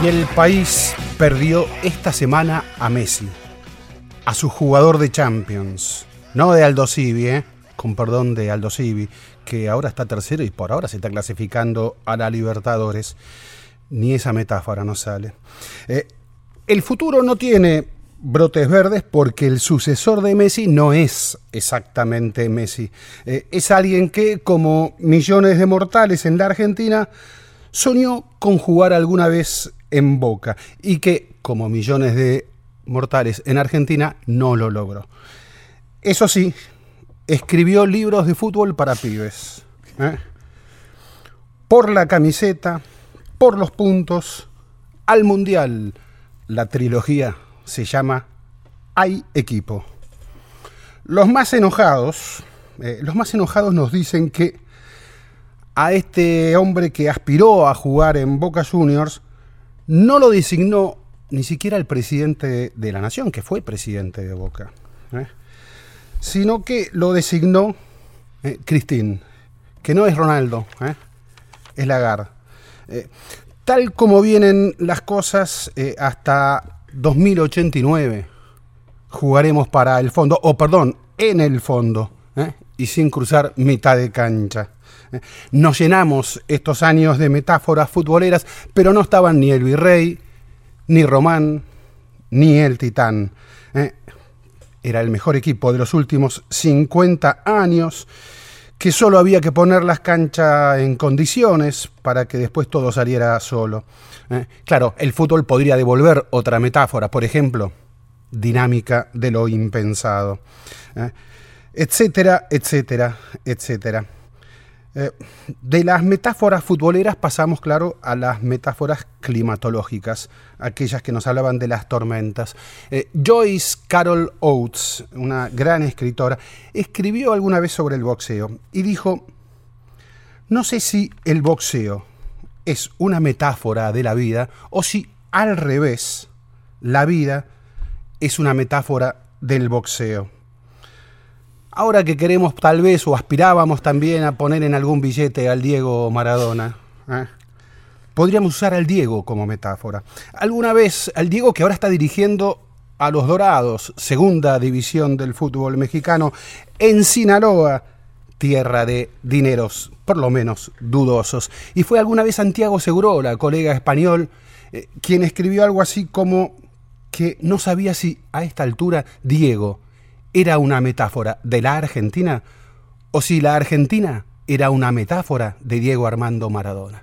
Y el país perdió esta semana a Messi, a su jugador de Champions, no de Aldo Civi, ¿eh? con perdón de Aldo Civi, que ahora está tercero y por ahora se está clasificando a la Libertadores. Ni esa metáfora no sale. Eh, el futuro no tiene brotes verdes porque el sucesor de Messi no es exactamente Messi. Eh, es alguien que, como millones de mortales en la Argentina, soñó con jugar alguna vez en Boca y que, como millones de mortales en Argentina, no lo logró. Eso sí, escribió libros de fútbol para pibes. ¿eh? Por la camiseta, por los puntos, al Mundial. La trilogía se llama Hay equipo. Los más enojados, eh, los más enojados nos dicen que a este hombre que aspiró a jugar en Boca Juniors no lo designó ni siquiera el presidente de la nación, que fue presidente de Boca, ¿eh? sino que lo designó eh, Cristín, que no es Ronaldo, ¿eh? es Lagarde. tal como vienen las cosas, hasta 2089 jugaremos para el fondo, o perdón, en el fondo, y sin cruzar mitad de cancha. Nos llenamos estos años de metáforas futboleras, pero no estaban ni el virrey, ni Román, ni el titán. ¿eh? Era el mejor equipo de los últimos 50 años, que solo había que poner las canchas en condiciones para que después todo saliera solo. ¿eh? Claro, el fútbol podría devolver otra metáfora, por ejemplo, dinámica de lo impensado, ¿eh? etcétera, etcétera, etcétera. Eh, de las metáforas futboleras pasamos, claro, a las metáforas climatológicas, aquellas que nos hablaban de las tormentas. Eh, Joyce Carol Oates, una gran escritora, escribió alguna vez sobre el boxeo y dijo, no sé si el boxeo es una metáfora de la vida o si al revés, la vida es una metáfora del boxeo. Ahora que queremos tal vez o aspirábamos también a poner en algún billete al Diego Maradona, ¿eh? podríamos usar al Diego como metáfora. Alguna vez al Diego que ahora está dirigiendo a los Dorados, segunda división del fútbol mexicano, en Sinaloa, tierra de dineros, por lo menos dudosos. Y fue alguna vez Santiago Segurola, colega español, eh, quien escribió algo así como que no sabía si a esta altura Diego era una metáfora de la Argentina o si la Argentina era una metáfora de Diego Armando Maradona.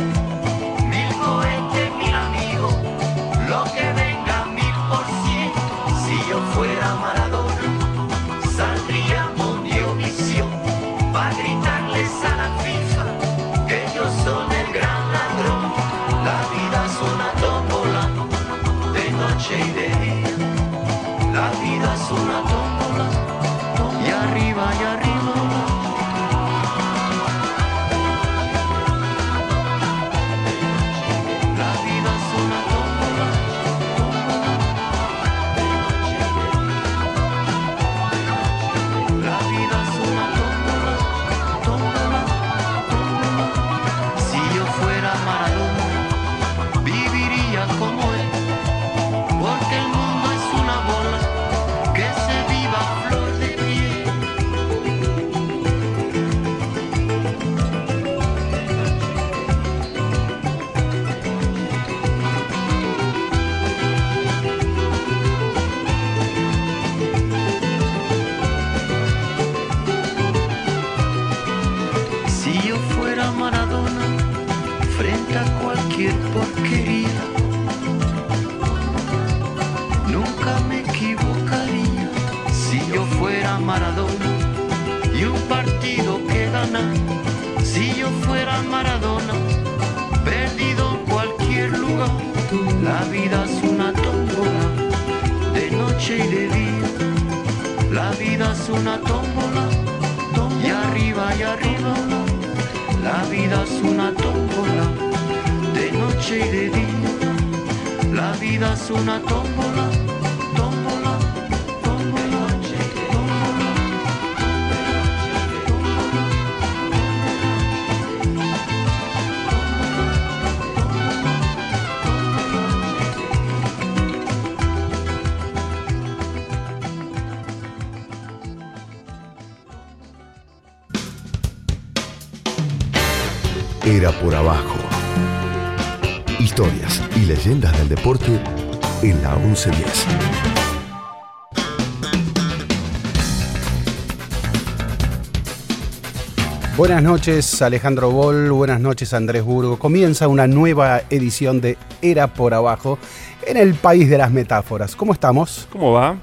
Lo que una tómbola, y arriba y arriba, la vida es una tómbola, de noche y de día, la vida es una tómbola, Por abajo. Historias y leyendas del deporte en la 1110. Buenas noches Alejandro Bol, buenas noches Andrés Burgo. Comienza una nueva edición de Era por Abajo en el país de las metáforas. ¿Cómo estamos? ¿Cómo va?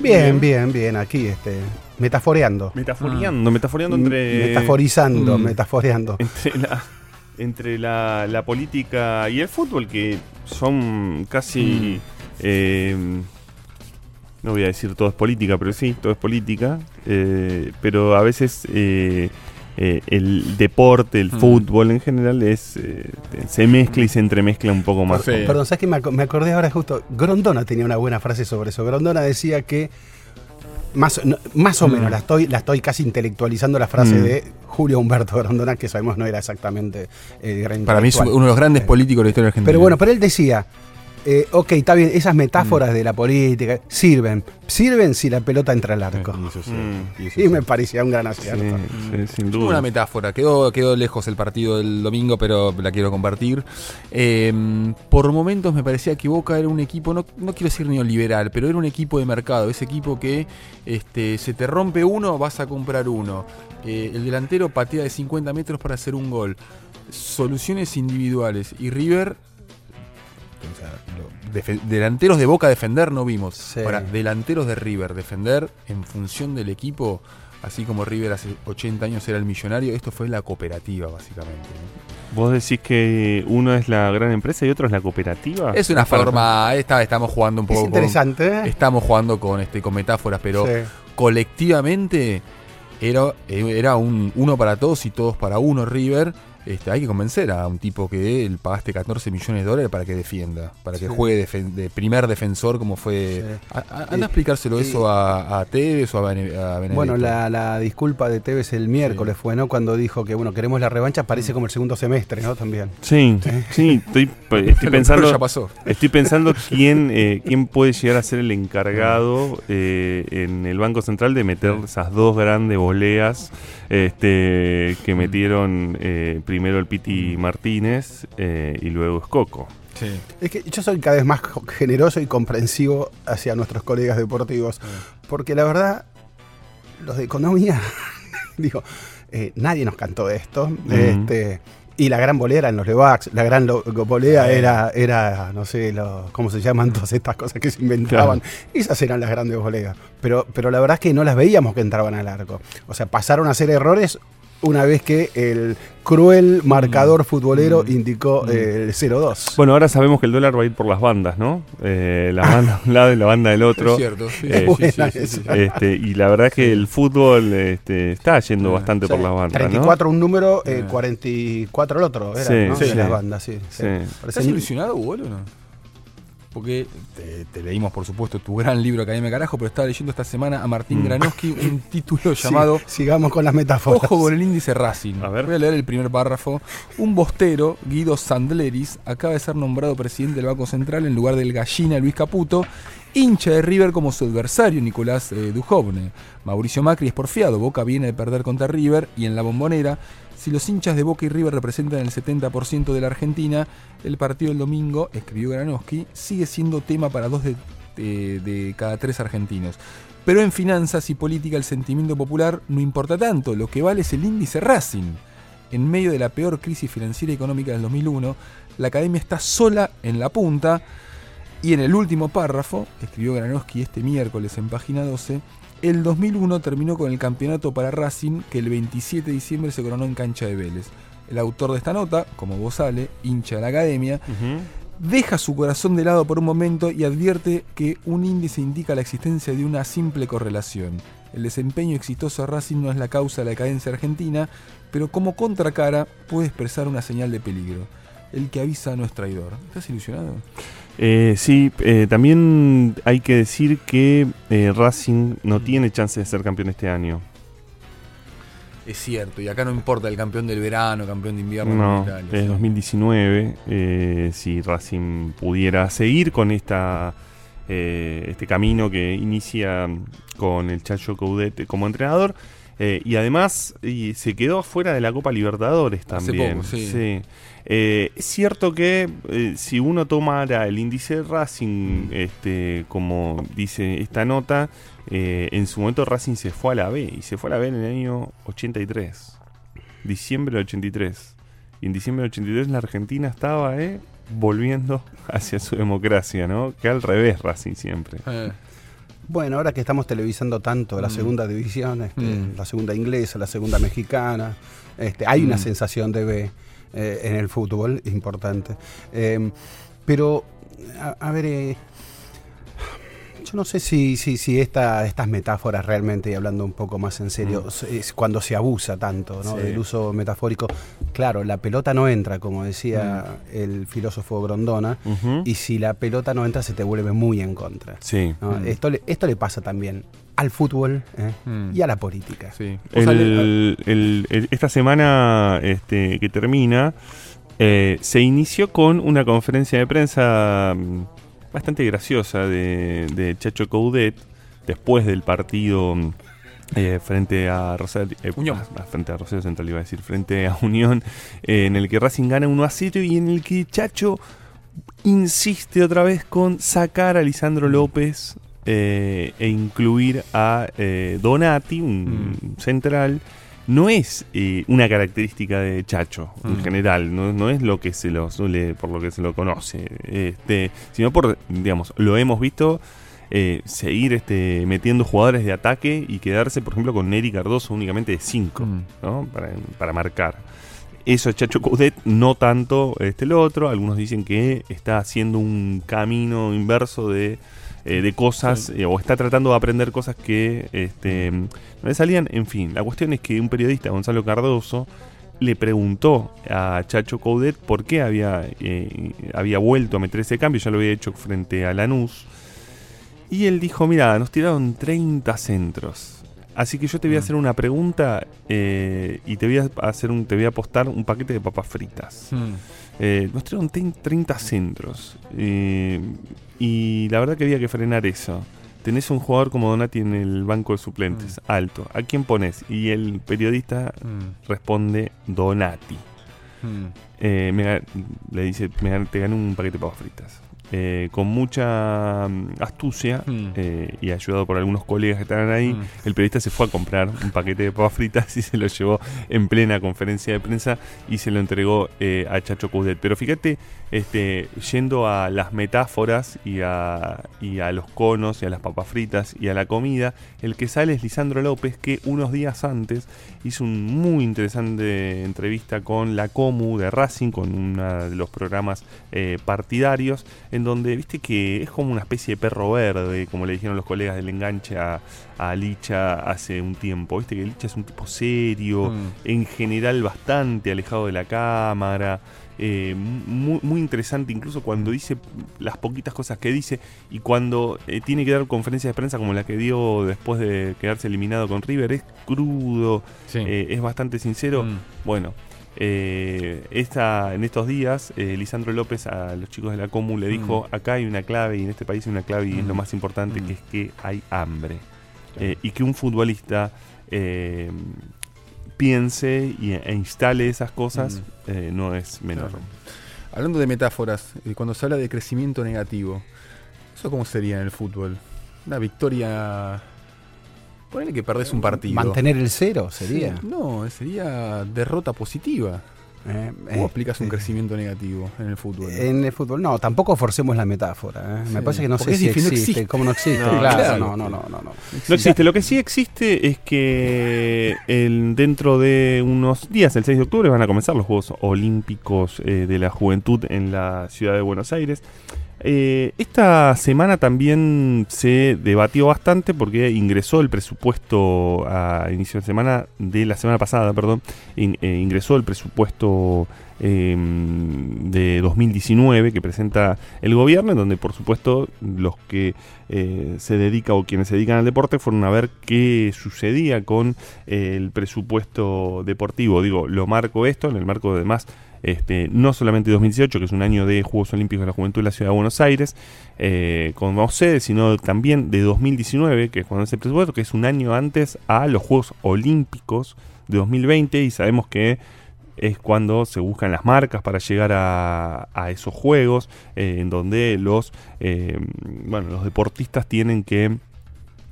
Bien, bien, bien, aquí este, metaforeando. Metaforeando, metaforeando entre. Metaforizando, Mm. metaforeando. Entre la. Entre la, la política y el fútbol, que son casi. eh, no voy a decir todo es política, pero sí, todo es política. eh, pero a veces eh, eh, el deporte, el Mm. fútbol en general, es eh, se mezcla y se entremezcla un poco más. Sí. Perdón, ¿sabes? Me, ac- me acordé ahora justo. Grondona tenía una buena frase sobre eso. Grondona decía que. Más, no, más o Mm. menos, la estoy, la estoy casi intelectualizando la frase Mm. de Julio Humberto Grondona, que sabemos no era exactamente el gran Para mí es uno de los grandes políticos de la historia argentina. Pero bueno, pero él decía, eh, ok, está bien, esas metáforas de la política sirven. Sirven si la pelota entra al arco. Y eso sí, Mm. y eso Y sí. me parecía un gran acierto. sí, sin Una metáfora, quedó, quedó lejos el partido del domingo, pero la quiero compartir. Eh, por momentos me parecía que Boca era un equipo, no, no quiero decir neoliberal, pero era un equipo de mercado, ese equipo que este, se te rompe uno, vas a comprar uno. Eh, el delantero patea de 50 metros para hacer un gol. Soluciones individuales. Y River, o sea, lo- defe- delanteros de Boca defender no vimos. Sí. Ahora, delanteros de River defender en función del equipo, así como River hace 80 años era el millonario, esto fue la cooperativa básicamente. ¿Vos decís que uno es la gran empresa y otro es la cooperativa? Es una forma, esta, estamos jugando un Es poco interesante, ¿eh? con, estamos jugando con este con metáforas, pero Sí. colectivamente era, era un uno para todos y todos para uno River. Este, hay que convencer a un tipo que él pagaste 14 millones de dólares para que defienda, para que Sí. juegue defen- de primer defensor como fue... Sí. A- a- Y- anda a explicárselo y- eso a, a Tevez o a, Bene- a Benedetto. Bueno, la, la disculpa de Tevez el miércoles fue, ¿no? Cuando dijo que, bueno, queremos la revancha, parece como el segundo semestre, ¿no? También. Sí, sí, estoy, estoy Pero- pero pensando. ya pasó. Estoy pensando quién, eh, quién puede llegar a ser el encargado eh, en el Banco Central de meter esas dos grandes voleas este, que metieron eh, primero el Piti Martínez eh, y luego Escoco. Sí. Es que yo soy cada vez más generoso y comprensivo hacia nuestros colegas deportivos, porque la verdad, los de economía, digo, eh, nadie nos cantó esto. este, y la gran volea en los Levax, la gran volea era, era, no sé, lo- cómo se llaman todas estas cosas que se inventaban. Esas eran las grandes voleas. Pero, pero la verdad es que no las veíamos que entraban al arco. O sea, pasaron a ser errores una vez que el cruel marcador futbolero indicó eh, el 0-2. Bueno, ahora sabemos que el dólar va a ir por las bandas, ¿no? Eh, la banda de un lado y la banda del otro. Es cierto. sí, Eh, sí, buena sí, sí. Este, y la verdad es que el fútbol este, está yendo Sí. bastante Sí, por las bandas, 34 un número, eh, Ah. 44 el otro, era, Sí, ¿no? las bandas, sí. sí. Sí. Parece ¿Estás ilusionado, Hugo, o no? Porque te, te leímos, por supuesto, tu gran libro Academia Carajo, pero estaba leyendo esta semana a Martín Mm. Granowski un título Sí, llamado sigamos con las metáforas. Ojo con el índice Racing. A ver. Voy a leer el primer párrafo. Un bostero, Guido Sandleris, acaba de ser nombrado presidente del Banco Central en lugar del gallina Luis Caputo, hincha de River como su adversario Nicolás eh, Dujovne. Mauricio Macri es porfiado, Boca viene de perder contra River y en la bombonera, si los hinchas de Boca y River representan el 70% de la Argentina, el partido del domingo, escribió Granowski, sigue siendo tema para dos de, cada tres argentinos. Pero en finanzas y política el sentimiento popular no importa tanto, lo que vale es el índice Racing. en medio de la peor crisis financiera y económica del 2001, la academia está sola en la punta y en el último párrafo, escribió Granowski este miércoles en página 12, el 2001 terminó con el campeonato para Racing que el 27 de diciembre se coronó en cancha de Vélez. El autor de esta nota, como vos sale, hincha de la academia, deja su corazón de lado por un momento y advierte que un índice indica la existencia de una simple correlación. El desempeño exitoso de Racing no es la causa de la decadencia argentina, pero como contracara puede expresar una señal de peligro. El que avisa no es traidor. ¿Estás ilusionado? Eh, sí, eh, también hay que decir que eh, Racing no tiene chance de ser campeón este año. Es cierto, y acá no importa el campeón del verano, campeón de invierno. No, es sí. 2019. eh, si Racing pudiera seguir con esta eh, este camino que inicia con el Chacho Coudet como entrenador. y además y se quedó fuera de la Copa Libertadores Hace también. sí. Eh, es cierto que eh, si uno tomara el índice de Racing, este, como dice esta nota, eh, en su momento Racing se fue a la B y se fue a la B en el año 83, diciembre del 83. Y en diciembre del 83 la Argentina estaba eh, volviendo hacia su democracia, ¿no? Que al revés Racing siempre. Eh, Bueno, ahora que estamos televisando tanto la Mm. segunda división, este, Mm. la segunda inglesa, la segunda mexicana, este, hay una Mm. sensación de B eh, en el fútbol importante. Eh, pero, a, a ver, yo no sé si, si, si esta- estas metáforas realmente, y hablando un poco más en serio, es cuando se abusa tanto ¿no? Sí. del uso metafórico. Claro, la pelota no entra, como decía el filósofo Grondona, y si la pelota no entra se te vuelve muy en contra. Sí. ¿no? Mm. Esto, le, esto le pasa también al fútbol ¿eh? Mm. y a la política. sí. Vos Ale- El- el- el- esta semana este, que termina eh, se inició con una conferencia de prensa mm, bastante graciosa de, de Chacho Coudet después del partido mm, eh, frente a Rosario eh, Unión. ah, frente a Rosario Central iba a decir frente a Unión eh, en el que Racing gana 1 a 0 y en el que Chacho insiste otra vez con sacar a Lisandro López eh, e incluir a Donati, un central. No es eh, una característica de Chacho en Mm. general, no, no es lo que se lo suele, por lo que se lo conoce, este, sino por, digamos, lo hemos visto eh, seguir este, metiendo jugadores de ataque y quedarse, por ejemplo, con Neri Cardoso únicamente de 5 Mm. ¿no? para, para marcar. Eso es Chacho Coudet, no tanto este el otro. Algunos dicen que está haciendo un camino inverso de, eh, de cosas eh, o está tratando de aprender cosas que este, no le salían. En fin, la cuestión es que un periodista, Gonzalo Cardoso, le preguntó a Chacho Coudet por qué había, eh, había vuelto a meter ese cambio. Ya lo había hecho frente a Lanús. Y él dijo, mira, nos tiraron 30 centros. Así que yo te voy a Mm. hacer una pregunta eh, y te voy a hacer un, te voy a apostar un paquete de papas fritas. Mm. Eh, nos ten- 30 centros. eh, y la verdad que había que frenar eso. Tenés un jugador como Donati en el banco de suplentes, alto. ¿A quién pones? Y el periodista Mm. responde Donati. Mm. Eh, me le dice, me te gané un paquete de papas fritas. Eh, con mucha mm, astucia Mm. eh, y ayudado por algunos colegas que estaban ahí, Mm. el periodista se fue a comprar un paquete de papas fritas y se lo llevó en plena conferencia de prensa y se lo entregó eh, a Chacho Coudet. Pero fíjate, este, yendo a las metáforas y a, y a los conos y a las papas fritas y a la comida, el que sale es Lisandro López, que unos días antes hizo un muy interesante entrevista con la Comu de Racing, con uno de los programas partidarios, en donde viste que es como una especie de perro verde, como le dijeron los colegas del enganche a, a Licha hace un tiempo. Viste que Licha es un tipo serio, Mm. en general bastante alejado de la cámara. eh, muy, muy interesante incluso cuando dice las poquitas cosas que dice y cuando eh, tiene que dar conferencias de prensa como la que dio después de quedarse eliminado con River es crudo Sí. eh, es bastante sincero Mm. bueno eh, esta, en estos días eh, Lisandro López a los chicos de la Comu le dijo acá hay una clave y en este país hay una clave y es lo Mm. más importante Mm. que es que hay hambre Claro. Eh, y que un futbolista eh, piense y, e instale esas cosas Mm. no es menor. Claro. Hablando de metáforas, cuando se habla de crecimiento negativo, ¿eso cómo sería en el fútbol? Una victoria Ponele que perdés un partido. Mantener el cero sería. Sí, No, sería derrota positiva. Eh, ¿Cómo eh, explicas un eh, crecimiento negativo en el fútbol? En el fútbol, no, tampoco forcemos la metáfora. ¿eh? Me parece que no porque sé si difícil, no existe, existe. cómo no existe. No, claro, claro. no, no, no, no, no. No existe. Lo que sí existe es que el- dentro de unos días, el 6 de octubre, van a comenzar los Juegos Olímpicos eh, de la Juventud en la ciudad de Buenos Aires. Eh, esta semana también se debatió bastante porque ingresó el presupuesto a inicio de semana, de la semana pasada, perdón, eh, ingresó el presupuesto eh, de 2019 que presenta el gobierno, en donde por supuesto los que eh, se dedican o quienes se dedican al deporte fueron a ver qué sucedía con el presupuesto deportivo. Digo, lo marco esto en el marco de más este, no solamente 2018, que es un año de Juegos Olímpicos de la Juventud en la Ciudad de Buenos Aires, eh, sede, sino también de 2019, que es cuando es el presupuesto, que es un año antes a los Juegos Olímpicos de 2020, y sabemos que es cuando se buscan las marcas para llegar a, a esos juegos, eh, en donde los, eh, bueno, los deportistas tienen que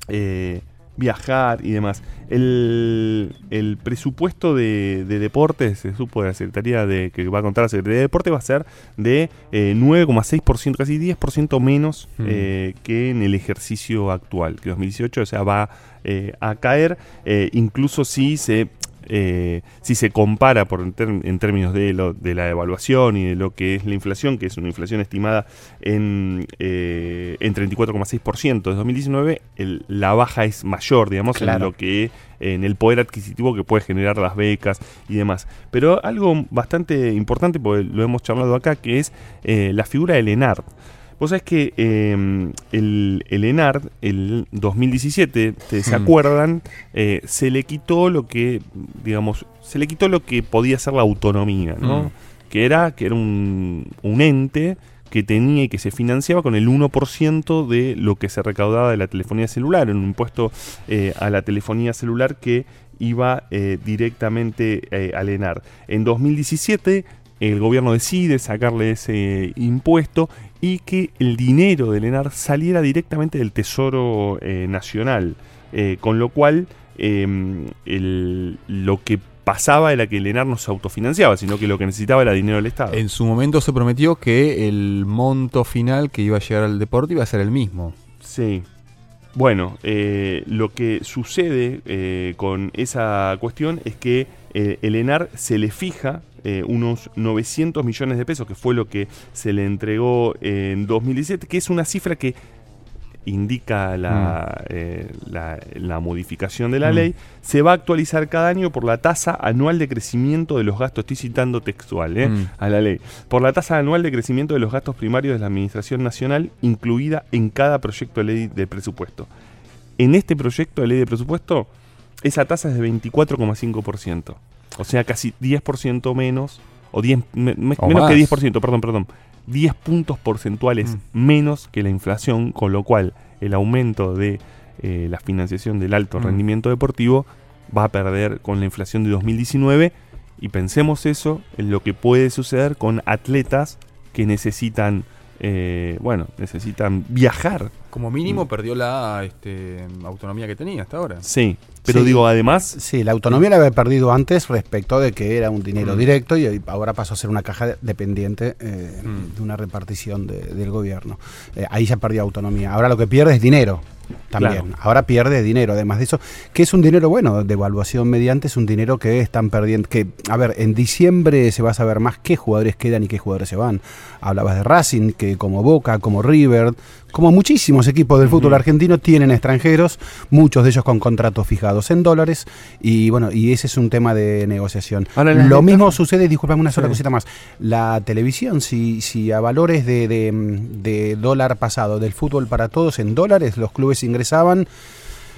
eh, viajar y demás. El, el presupuesto de, de deportes, se supo de la Secretaría de que va a contar la Secretaría de Deporte, va a ser de eh, 9,6%, casi 10% menos Mm. eh, que en el ejercicio actual, que 2018, o sea, va eh, a caer, eh, incluso si se eh, si se compara por en, términos de, lo, de la evaluación y de lo que es la inflación, que es una inflación estimada en, eh, en 34,6% de 2019, el- la baja es mayor, digamos, en lo que en el poder adquisitivo que puede generar las becas y demás. Pero algo bastante importante, porque lo hemos charlado acá, que es eh, la figura del ENARD. Vos sabés que eh, el, el ENARD, el 2017, ¿te- ¿se Hmm. acuerdan? Eh, se le quitó lo que, digamos, se le quitó lo que podía ser la autonomía, ¿no? Mm. Que era, que era un, un ente que tenía y que se financiaba con el 1% de lo que se recaudaba de la telefonía celular, un impuesto eh, a la telefonía celular que iba eh, directamente eh, al ENAR. En 2017 el gobierno decide sacarle ese impuesto y que el dinero del ENAR saliera directamente del Tesoro eh, Nacional, Eh, con lo cual eh, el- lo que pasaba era que el ENAR no se autofinanciaba, sino que lo que necesitaba era dinero del Estado. En su momento se prometió que el monto final que iba a llegar al deporte iba a ser el mismo. Sí. Bueno, eh, lo que sucede eh, con esa cuestión es que eh, el ENAR se le fija eh, unos 900 millones de pesos, que fue lo que se le entregó en 2017, que es una cifra que indica la, eh, la, la modificación de la Mm. ley, se va a actualizar cada año por la tasa anual de crecimiento de los gastos, estoy citando textual, ¿eh? Mm. a la ley, por la tasa anual de crecimiento de los gastos primarios de la Administración Nacional incluida en cada proyecto de ley de presupuesto. En este proyecto de ley de presupuesto, esa tasa es de 24,5%. O sea, casi 10% menos, o 10, me- me- O menos más. que 10%, perdón, perdón. 10 puntos porcentuales Mm. menos que la inflación, con lo cual el aumento de eh, la financiación del alto Mm. rendimiento deportivo va a perder con la inflación de 2019 y pensemos eso en lo que puede suceder con atletas que necesitan, eh, bueno, necesitan viajar. Como mínimo perdió la este, autonomía que tenía hasta ahora. Sí, pero Sí. digo, además, Sí, la autonomía la había perdido antes respecto de que era un dinero Mm. directo y ahora pasó a ser una caja dependiente eh, Mm. de una repartición de- del gobierno. Eh, ahí ya perdió autonomía. Ahora lo que pierde es dinero. También. Claro. Ahora pierde dinero, además de eso, que es un dinero bueno, de evaluación mediante, es un dinero que están perdiendo. Que, a ver, en diciembre se va a saber más qué jugadores quedan y qué jugadores se van. Hablabas de Racing, que como Boca, como River, como muchísimos equipos del fútbol argentino tienen extranjeros, muchos de ellos con contratos fijados en dólares, y bueno, y ese es un tema de negociación. Ahora, Lo mismo sucede, disculpame una sola Sí. cosita más, la televisión, si, si a valores de, de, de dólar pasado, del fútbol para todos en dólares, los clubes ingresaban,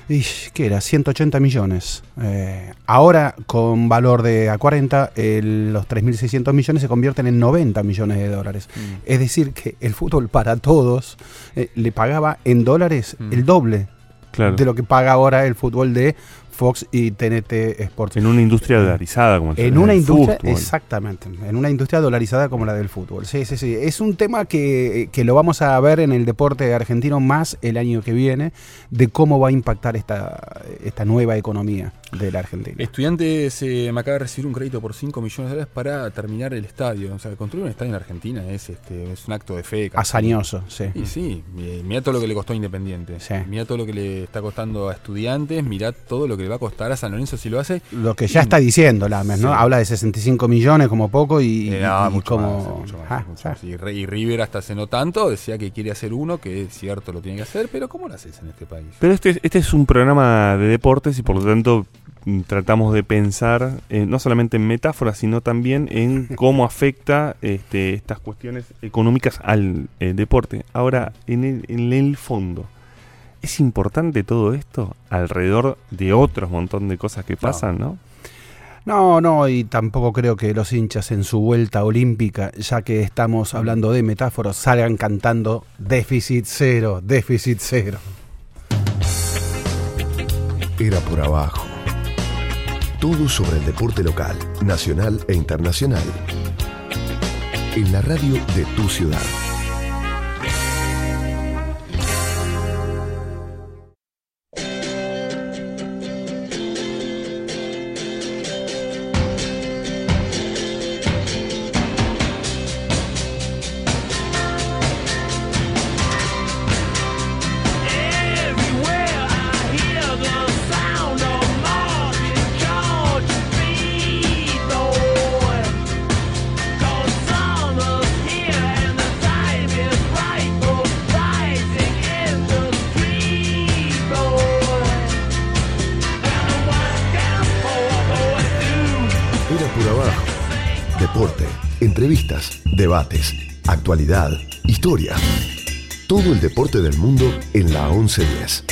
y, ¿qué era? 180 millones. Eh, ahora, con valor de A40, el- los 3.600 millones se convierten en 90 millones de dólares. Mm. Es decir, que el fútbol para todos eh, le pagaba en dólares Mm. el doble claro. de lo que paga ahora el fútbol de Fox y TNT Sports. En una industria dolarizada como el En una el industria, fútbol. exactamente, en una industria dolarizada como la del fútbol. Sí, sí, sí. Es un tema que, que lo vamos a ver en el deporte argentino más el año que viene, de cómo va a impactar esta, esta nueva economía de la Argentina. Estudiantes eh, me acaba de recibir un crédito por 5 millones de dólares para terminar el estadio. O sea, construir un estadio en Argentina es, este, es un acto de fe. casi. Hazañoso, sí. Y sí, mi- mirá todo lo que le costó a Independiente. Sí. Mirá todo lo que le está costando a estudiantes. Mirá todo lo que le va a costar a San Lorenzo si lo hace. Lo que ya está diciendo Lames, ¿no? Sí. Habla de 65 millones como poco y, Eh, no, y mucho como... más, mucho más, Ah, mucho ya. más. Y, y River hasta hace no tanto decía que quiere hacer uno, que es cierto, lo tiene que hacer, pero ¿cómo lo haces en este país? Pero este, este es un programa de deportes y por lo tanto tratamos de pensar eh, no solamente en metáforas, sino también en cómo afecta este, estas cuestiones económicas al eh, deporte. Ahora, en el, en el fondo, ¿es importante todo esto alrededor de otros montón de cosas que pasan, no? No, no, y tampoco creo que los hinchas en su vuelta olímpica, ya que estamos hablando de metáforas, salgan cantando déficit cero, déficit cero. Era por abajo. Todo sobre el deporte local, nacional e internacional. En la radio de tu ciudad. Debates, actualidad, historia. Todo el deporte del mundo en la 1110.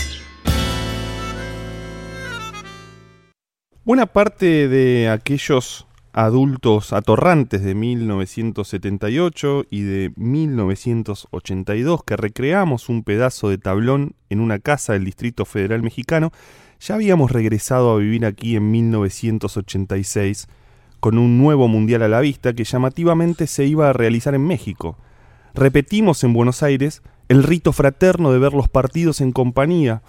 Buena parte de aquellos adultos atorrantes de 1978 y de 1982 que recreamos un pedazo de tablón en una casa del Distrito Federal Mexicano, ya habíamos regresado a vivir aquí en 1986 con un nuevo mundial a la vista que llamativamente se iba a realizar en México. Repetimos en Buenos Aires el rito fraterno de ver los partidos en compañía,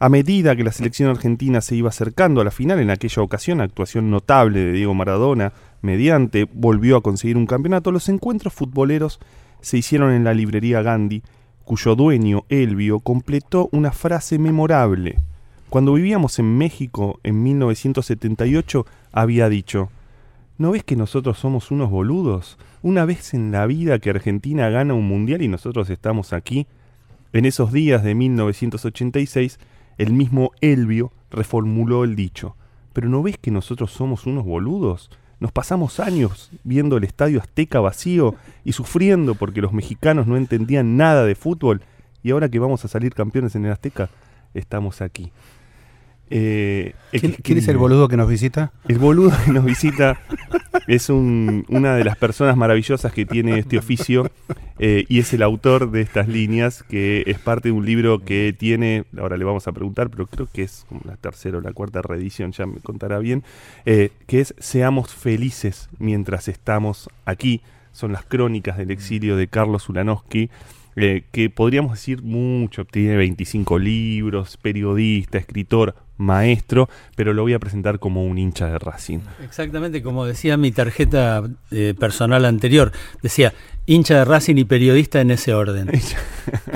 a medida que la selección argentina se iba acercando a la final, en aquella ocasión, actuación notable de Diego Maradona, mediante volvió a conseguir un campeonato, los encuentros futboleros se hicieron en la librería Gandhi, cuyo dueño, Elvio, completó una frase memorable. Cuando vivíamos en México en 1978, había dicho, ¿No ves que nosotros somos unos boludos? Una vez en la vida que Argentina gana un mundial y nosotros estamos aquí. En esos días de 1986, el mismo Elvio reformuló el dicho. ¿Pero no ves que nosotros somos unos boludos? Nos pasamos años viendo el estadio Azteca vacío y sufriendo porque los mexicanos no entendían nada de fútbol y ahora que vamos a salir campeones en el Azteca, estamos aquí. Eh, ¿Quién, quién es el boludo que nos visita? el boludo que nos visita es un- una de las personas maravillosas que tiene este oficio eh, y es el autor de estas líneas, que es parte de un libro que tiene, ahora le vamos a preguntar, pero creo que es como la tercera o la cuarta reedición, ya me contará bien, eh, que es Seamos felices mientras estamos aquí. Son las crónicas del exilio de Carlos Ulanowski. Eh, que podríamos decir mucho, tiene 25 libros, periodista, escritor, maestro, pero lo voy a presentar como un hincha de Racing. Exactamente, como decía mi tarjeta eh, personal anterior, decía hincha de Racing y periodista en ese orden.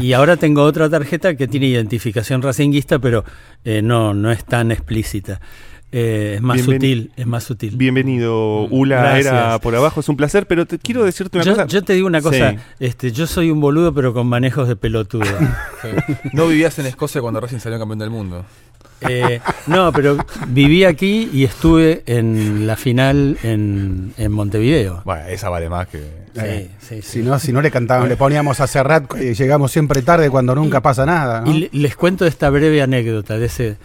Y ahora tengo otra tarjeta que tiene identificación racinguista, pero eh, no, no es tan explícita. Eh, es más sutil, es más sutil. Bienvenido, Ula, Gracias. era por abajo, es un placer, pero te quiero decirte una Yo, cosa. yo te digo una cosa, Sí. este, yo soy un boludo pero con manejos de pelotudo. Sí. No vivías en Escocia cuando Racing salió campeón del mundo. Eh, no, pero viví aquí y estuve en la final en, en Montevideo. Bueno, esa vale más que. Sí, sí, sí. Si no, si no le cantaban, le poníamos a Serrat y llegamos siempre tarde cuando nunca pasa nada. ¿no? Y le- les cuento esta breve anécdota de ese.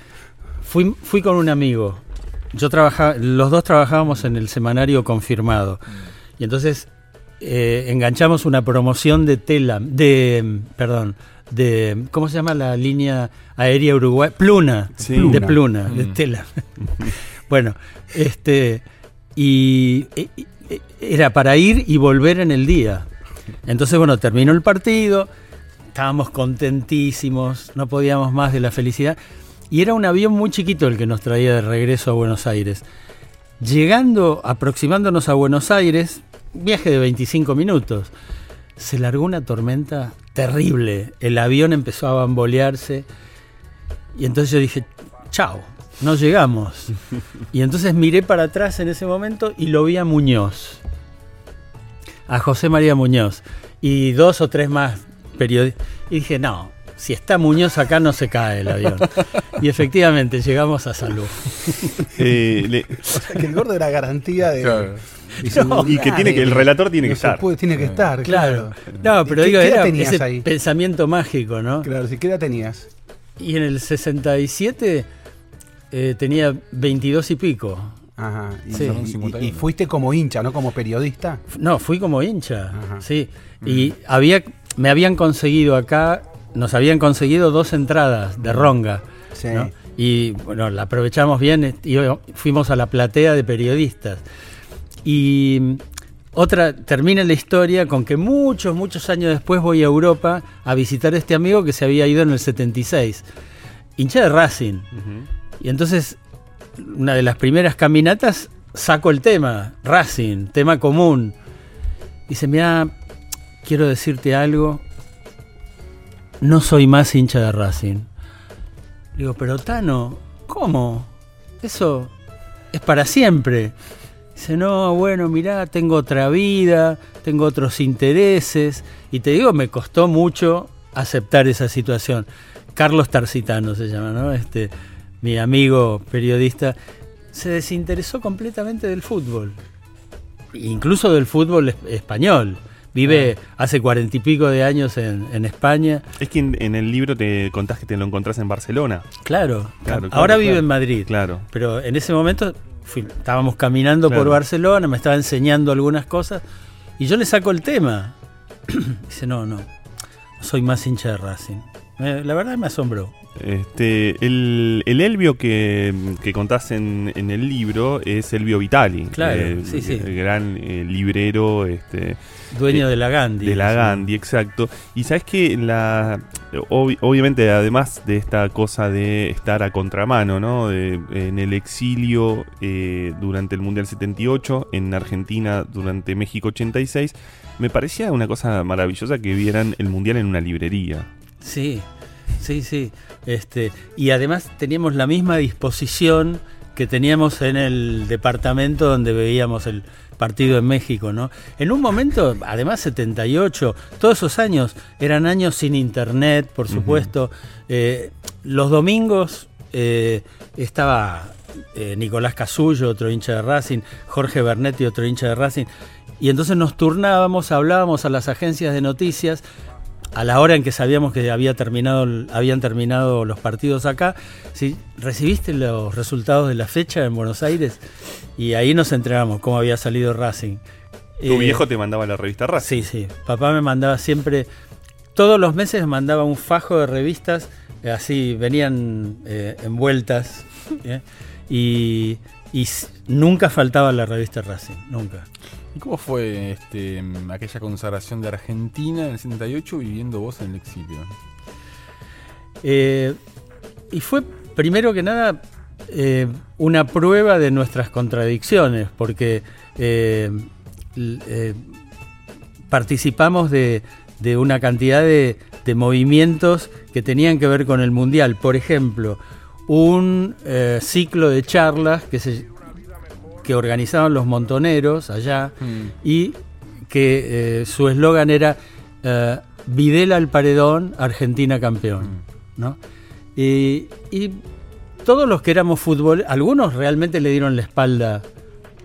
Fui, fui con un amigo. Yo trabajaba, los dos trabajábamos en el semanario confirmado. Y entonces eh, enganchamos una promoción de Telam, de, mm, perdón, de ¿cómo se llama la línea aérea Uruguay? Pluna, Sí. de Pluna. Pluna, de Mm. tela. bueno, este y, y- y- era para ir y volver en el día. Entonces, bueno, terminó el partido, estábamos contentísimos, no podíamos más de la felicidad. Y era un avión muy chiquito el que nos traía de regreso a Buenos Aires. Llegando, aproximándonos a Buenos Aires, viaje de 25 minutos, se largó una tormenta terrible. El avión empezó a bambolearse. Y entonces yo dije, chao, no llegamos. Y entonces miré para atrás en ese momento y lo vi a Muñoz, a José María Muñoz, y dos o tres más periodistas. Y dije, no, si está Muñoz acá no se cae el avión. Y efectivamente llegamos a salud. Eh, le- O sea, que el gordo era garantía de. Claro. y que tiene que el relator tiene que estar. puede- tiene que estar, Claro. claro. No, pero ¿Qué- digo, era tenías ese ahí? pensamiento mágico, ¿no? Claro, si qué edad tenías. Y en el 67 eh, tenía 22 y pico. Ajá. Y, Sí. y- y- 51. y fuiste como hincha, ¿no? Como periodista. No, fui como hincha, Ajá. sí. Y había, me habían conseguido acá, nos habían conseguido dos entradas de ronga. Sí. ¿no? Y bueno, la aprovechamos bien y fuimos a la platea de periodistas. Y otra, termina la historia con que muchos, muchos años después voy a Europa a visitar a este amigo que se había ido en el 76. Hincha de Racing. Ujú. Y entonces, una de las primeras caminatas, saco el tema, Racing, tema común. Dice, mira, quiero decirte algo, no soy más hincha de Racing. Digo, pero Tano, ¿cómo? Eso es para siempre. Dice, no, bueno, mirá, tengo otra vida, tengo otros intereses. Y te digo, me costó mucho aceptar esa situación. Carlos Tarcitano se llama, ¿no? Este, mi amigo periodista, se desinteresó completamente del fútbol. Incluso del fútbol es- español. Vive hace cuarenta y pico de años en, en España. Es que en, en el libro te contás que te lo encontrás en Barcelona. Claro. Claro, claro, Ahora vive claro. en Madrid. Claro. Pero en ese momento fui- estábamos caminando por. Barcelona, me estaba enseñando algunas cosas y yo le saco el tema. Dice, no, no, soy más hincha de Racing. Me- la verdad me asombró. Este, el, el Elvio que, que contás en, en el libro es Elvio Vitali. Claro, eh, sí, sí. El gran eh, librero este, Dueño Eh, de la Gandhi. de la sí. Gandhi, exacto. Y sabes que la ob- obviamente además de esta cosa de estar a contramano, ¿no? De- en el exilio eh, durante el Mundial 78, en Argentina durante México 86, me parecía una cosa maravillosa que vieran el Mundial en una librería. Sí, sí, sí. Este, y además teníamos la misma disposición que teníamos en el departamento donde veíamos el partido en México, ¿no? En un momento, además 78, todos esos años eran años sin internet, por supuesto. Eh, los domingos eh, estaba eh, Nicolás Casullo, otro hincha de Racing, Jorge Bernetti, otro hincha de Racing. Y entonces nos turnábamos, hablábamos a las agencias de noticias a la hora en que sabíamos que había terminado, habían terminado los partidos acá, si recibiste los resultados de la fecha en Buenos Aires y ahí nos enteramos cómo había salido Racing. Tu Eh, viejo te mandaba la revista Racing. Sí, sí. Papá me mandaba siempre, todos los meses me mandaba un fajo de revistas, eh, así venían eh, envueltas, y, y nunca faltaba la revista Racing, nunca. ¿Y cómo fue este, aquella consagración de Argentina en el 78 viviendo vos en el exilio? Eh, y fue, primero que nada, eh, una prueba de nuestras contradicciones, porque eh, participamos de, una cantidad de, movimientos que tenían que ver con el Mundial. Por ejemplo, un ciclo de charlas que, se, que organizaban los montoneros allá y que eh, su eslogan era eh, Videla al paredón, Argentina campeón. ¿no? Y, y todos los que éramos fútbol, algunos realmente le dieron la espalda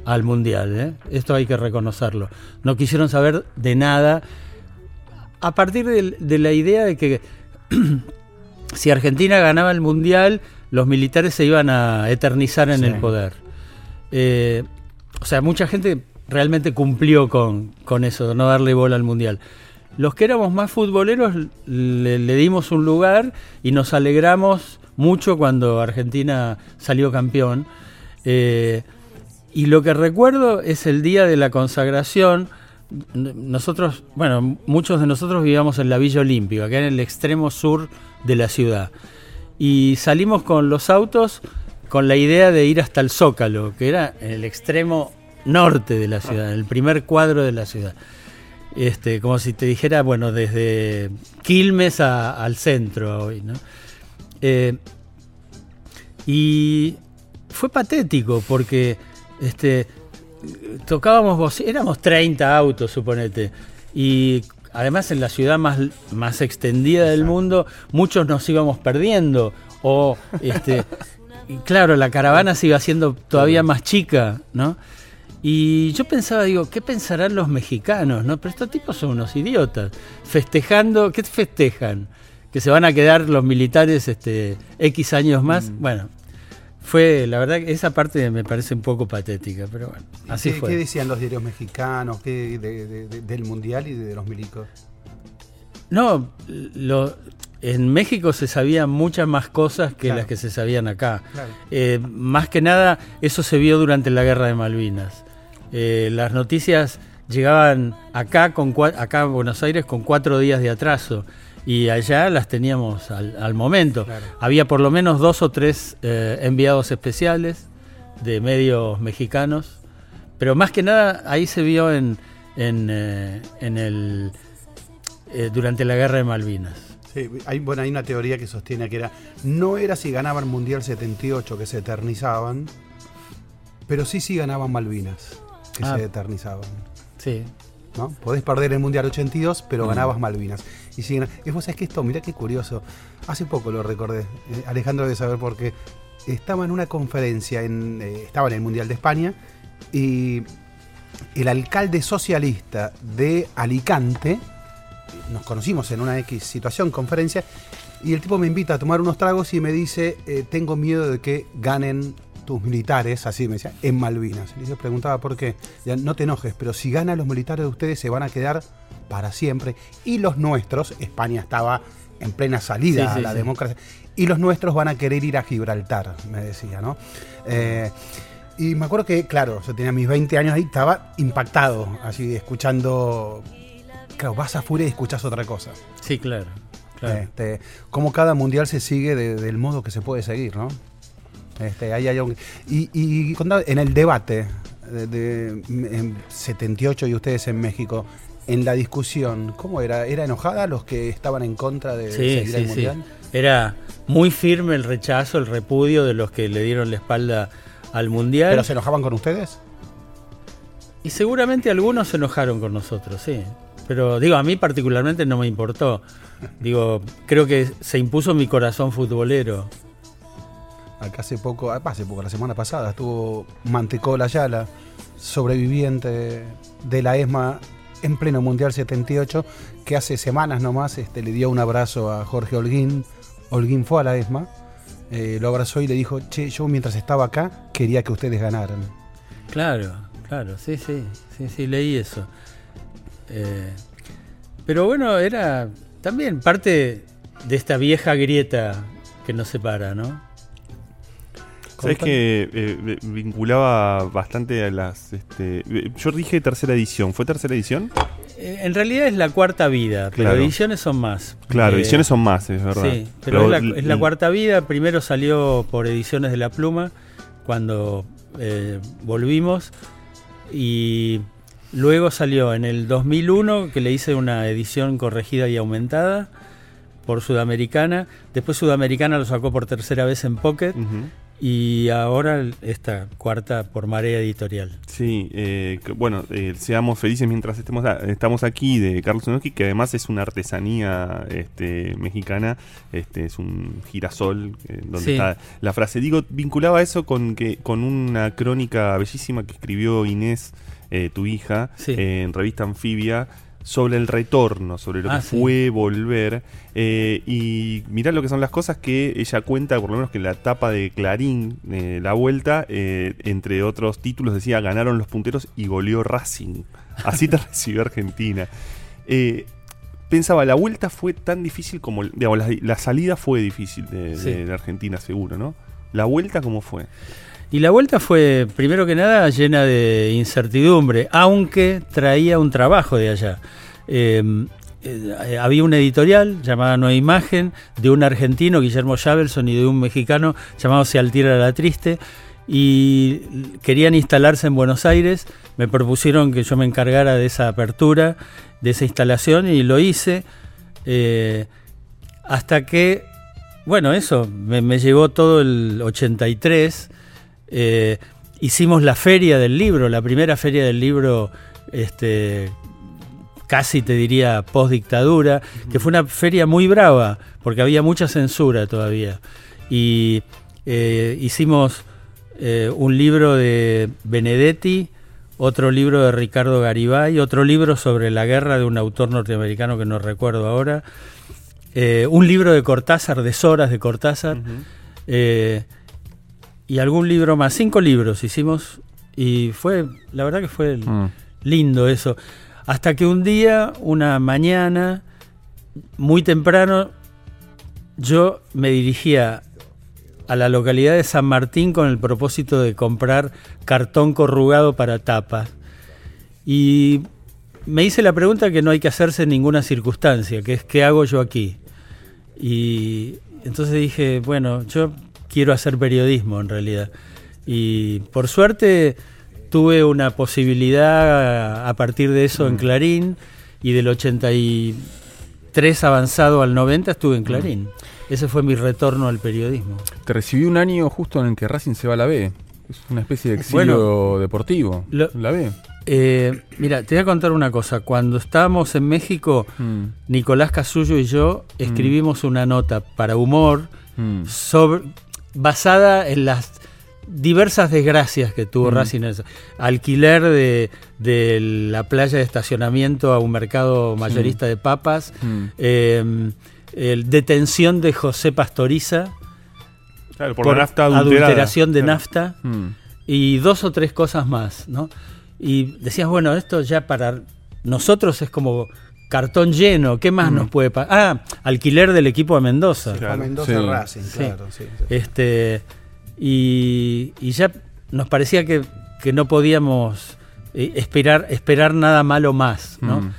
al mundial, ¿eh? esto hay que reconocerlo. No quisieron saber de nada a partir de, la idea de que si Argentina ganaba el mundial, los militares se iban a eternizar en Sí. el poder. Eh, o sea, mucha gente realmente cumplió con, con eso, no darle bola al mundial. los que éramos más futboleros le, dimos un lugar y nos alegramos mucho cuando Argentina salió campeón. Eh, y lo que recuerdo es el día de la consagración. Nosotros, bueno, muchos de nosotros vivíamos en la Villa Olímpica, era en el extremo sur de la ciudad. Y salimos con los autos con la idea de ir hasta el Zócalo, que era en el extremo norte de la ciudad, en el primer cuadro de la ciudad. Este, como si te dijera, bueno, desde Quilmes a- al centro hoy, ¿no? Eh, y fue patético porque este, tocábamos éramos 30 autos, suponete, y además en la ciudad más, más extendida del mundo, muchos nos íbamos perdiendo, o este, y claro, la caravana se iba haciendo todavía más chica, ¿no? Y yo pensaba, digo, ¿qué pensarán los mexicanos? ¿no? Pero estos tipos son unos idiotas. Festejando, ¿qué festejan? Que se van a quedar los militares este, X años más. Bueno, fue, la verdad que esa parte me parece un poco patética, pero bueno, así ¿Qué, fue. qué decían los diarios mexicanos qué de- de- de- del Mundial y de los milicos? No, lo, en México se sabían muchas más cosas que Claro. las que se sabían acá. Claro. Eh, más que nada, eso se vio durante la guerra de Malvinas. Eh, las noticias llegaban acá, con, acá a Buenos Aires con cuatro días de atraso y allá las teníamos al, al momento. Claro. Había por lo menos dos o tres eh, enviados especiales de medios mexicanos, pero más que nada ahí se vio en, en, eh, en el eh, durante la guerra de Malvinas. Sí, hay, bueno, hay una teoría que sostiene que era, no era si ganaban Mundial 78 que se eternizaban, pero sí si ganaban Malvinas, que Ah. se eternizaban. Sí. ¿no? Podés perder el Mundial 82, pero Mm. ganabas Malvinas. Y si y vos sabés que esto, mirá qué curioso, hace poco lo recordé, eh, Alejandro debe saber por qué. Estaba en una conferencia, en, eh, estaba en el Mundial de España, y el alcalde socialista de Alicante, nos conocimos en una X situación, conferencia, y el tipo me invita a tomar unos tragos y me dice, eh, tengo miedo de que ganen tus militares, así me decía, en Malvinas. Y yo preguntaba por qué. Ya, no te enojes, pero si ganan los militares de ustedes se van a quedar para siempre. Y los nuestros, España estaba en plena salida Sí, a la sí. democracia, y los nuestros van a querer ir a Gibraltar, me decía, ¿no? Eh, y me acuerdo que, claro, yo tenía mis 20 años ahí, estaba impactado, así, escuchando... Claro, vas a Furia y escuchas otra cosa. Sí, claro. claro. Este, cómo cada mundial se sigue de- del modo que se puede seguir, ¿no? Este, ahí hay un- y, y en el debate de, de- en 78 y ustedes en México, en la discusión, ¿cómo era? ¿Era enojada los que estaban en contra de Sí, seguir sí, el sí. mundial? Era muy firme el rechazo, el repudio de los que le dieron la espalda al mundial. ¿Pero se enojaban con ustedes? Y seguramente algunos se enojaron con nosotros, sí. Pero digo, a mí particularmente no me importó. Digo, creo que se impuso mi corazón futbolero. Acá hace poco, ah, hace poco, la semana pasada, estuvo Mantecola Ayala, sobreviviente de la ESMA en pleno Mundial 78, que hace semanas nomás este, le dio un abrazo a Jorge Holguín. Holguín fue a la ESMA, eh, lo abrazó y le dijo, che, yo mientras estaba acá quería que ustedes ganaran. Claro, claro, sí, sí, sí, sí, leí eso. Eh, pero bueno, era también parte de esta vieja grieta que nos separa, ¿no? Sabes que eh, vinculaba bastante a las. Este, yo dije tercera edición. ¿Fue tercera edición? Eh, En realidad es la cuarta vida, pero Claro. ediciones son más. Claro, Eh, ediciones son más, es verdad. Sí, pero, es, la, es la cuarta vida. Primero salió por Ediciones de la Pluma, cuando eh, volvimos. Y luego salió en el 2001, que le hice una edición corregida y aumentada por Sudamericana. Después Sudamericana lo sacó por tercera vez en Pocket. Y ahora esta cuarta por Marea Editorial. Sí, eh, bueno, eh, seamos felices mientras estemos estamos aquí de Carlos Zunowski, que además es una artesanía este, mexicana, este, es un girasol, eh, donde Sí. está la frase. Digo, vinculaba eso con que con una crónica bellísima que escribió Inés, eh, tu hija, Sí. eh, en revista Anfibia, sobre el retorno, sobre lo Ah, que sí. fue volver. eh, y mirá lo que son las cosas que ella cuenta, por lo menos que en la tapa de Clarín, eh, la vuelta, eh, entre otros títulos, decía ganaron los punteros y goleó Racing. Así te recibió Argentina. Pensaba, la vuelta fue tan difícil como, digamos, la, la salida fue difícil de, de- Sí. de Argentina, seguro, ¿no? La vuelta, ¿cómo fue? Y la vuelta fue, primero que nada, llena de incertidumbre, aunque traía un trabajo de allá. Eh, eh, había una editorial llamada Nueva Imagen, de un argentino, Guillermo Javelson, y de un mexicano llamado Se Altira la Triste, y querían instalarse en Buenos Aires. Me propusieron que yo me encargara de esa apertura, de esa instalación, y lo hice. eh, hasta que, bueno, eso, me llevó todo el 83. Eh, hicimos la feria del libro, la primera feria del libro, este, casi te diría post dictadura, que fue una feria muy brava, porque había mucha censura todavía. Y eh, hicimos eh, un libro de Benedetti, otro libro de Ricardo Garibay, otro libro sobre la guerra de un autor norteamericano que no recuerdo ahora, eh, un libro de Cortázar, de Soras de Cortázar, y algún libro más, cinco libros hicimos, y fue, la verdad que fue Mm. lindo eso. Hasta que un día, una mañana, muy temprano, yo me dirigía a la localidad de San Martín con el propósito de comprar cartón corrugado para tapas. Y me hice la pregunta que no hay que hacerse en ninguna circunstancia, que es ¿qué hago yo aquí? Y entonces dije, bueno, yo quiero hacer periodismo en realidad. Y por suerte tuve una posibilidad a- partir de eso en Clarín y del 83 avanzado al 90 estuve en Clarín. Ese fue mi retorno al periodismo. Te recibí un año justo en el que Racing se va a la B. Es una especie de exilio Bueno, deportivo. lo- la B. Eh, mira, te voy a contar una cosa. Cuando estábamos en México, Mm, Nicolás Casullo y yo escribimos una nota para humor mm. sobre, basada en las diversas desgracias que tuvo Mm. Racing. Alquiler de, de la playa de estacionamiento a un mercado mayorista de papas. Mm. eh, el- detención de José Pastoriza Claro, por, nafta adulterada. adulteración de Claro. nafta Mm. y dos o tres cosas más, ¿no? Y decías, bueno, esto ya para nosotros es como cartón lleno, ¿qué más nos puede pasar? Ah, alquiler del equipo a Mendoza. Claro. A Mendoza Sí. Racing, claro. sí, sí. Este, y, y ya nos parecía que, que no podíamos eh, esperar, esperar nada malo más, ¿no? Mm.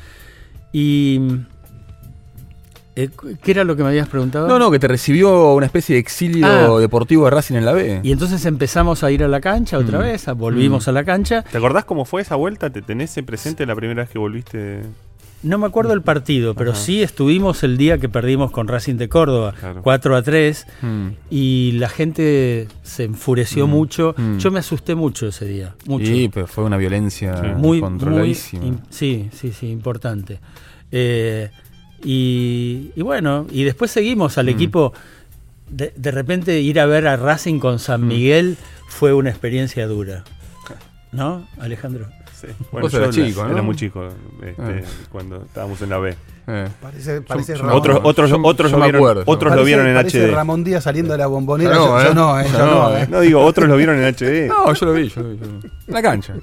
Y eh, ¿qué era lo que me habías preguntado? No, no, que te recibió una especie de exilio Ah. deportivo de Racing en la B. Y entonces empezamos a ir a la cancha otra Mm. vez, a- volvimos Mm. a la cancha. ¿Te acordás cómo fue esa vuelta? ¿Te tenés presente la primera vez que volviste? No me acuerdo el partido, pero Ajá. sí estuvimos el día que perdimos con Racing de Córdoba, Claro. 4 a 3, Mm. y la gente se enfureció Mm, mucho. mm. Yo me asusté mucho ese día, mucho. Sí, pero fue una violencia Sí. muy, muy, sí, sí, sí, importante. Eh, y, y bueno, y después seguimos al equipo. De, de repente ir a ver a Racing con San. Miguel fue una experiencia dura. ¿No, Alejandro? Sí. Vos eras yo chico, era ¿no? muy chico este, Ah. cuando estábamos en la B. Eh. Parece, Ramón. Otros, otros, yo- otros, yo lo vieron, acuerdo, otros Parece- lo vieron en HD. Ramón Díaz saliendo de la bombonera. Yo no, yo, ¿eh? yo no, eh, yo no, no, eh. No digo, otros lo vieron en HD. No, yo lo vi, yo lo vi. En la cancha.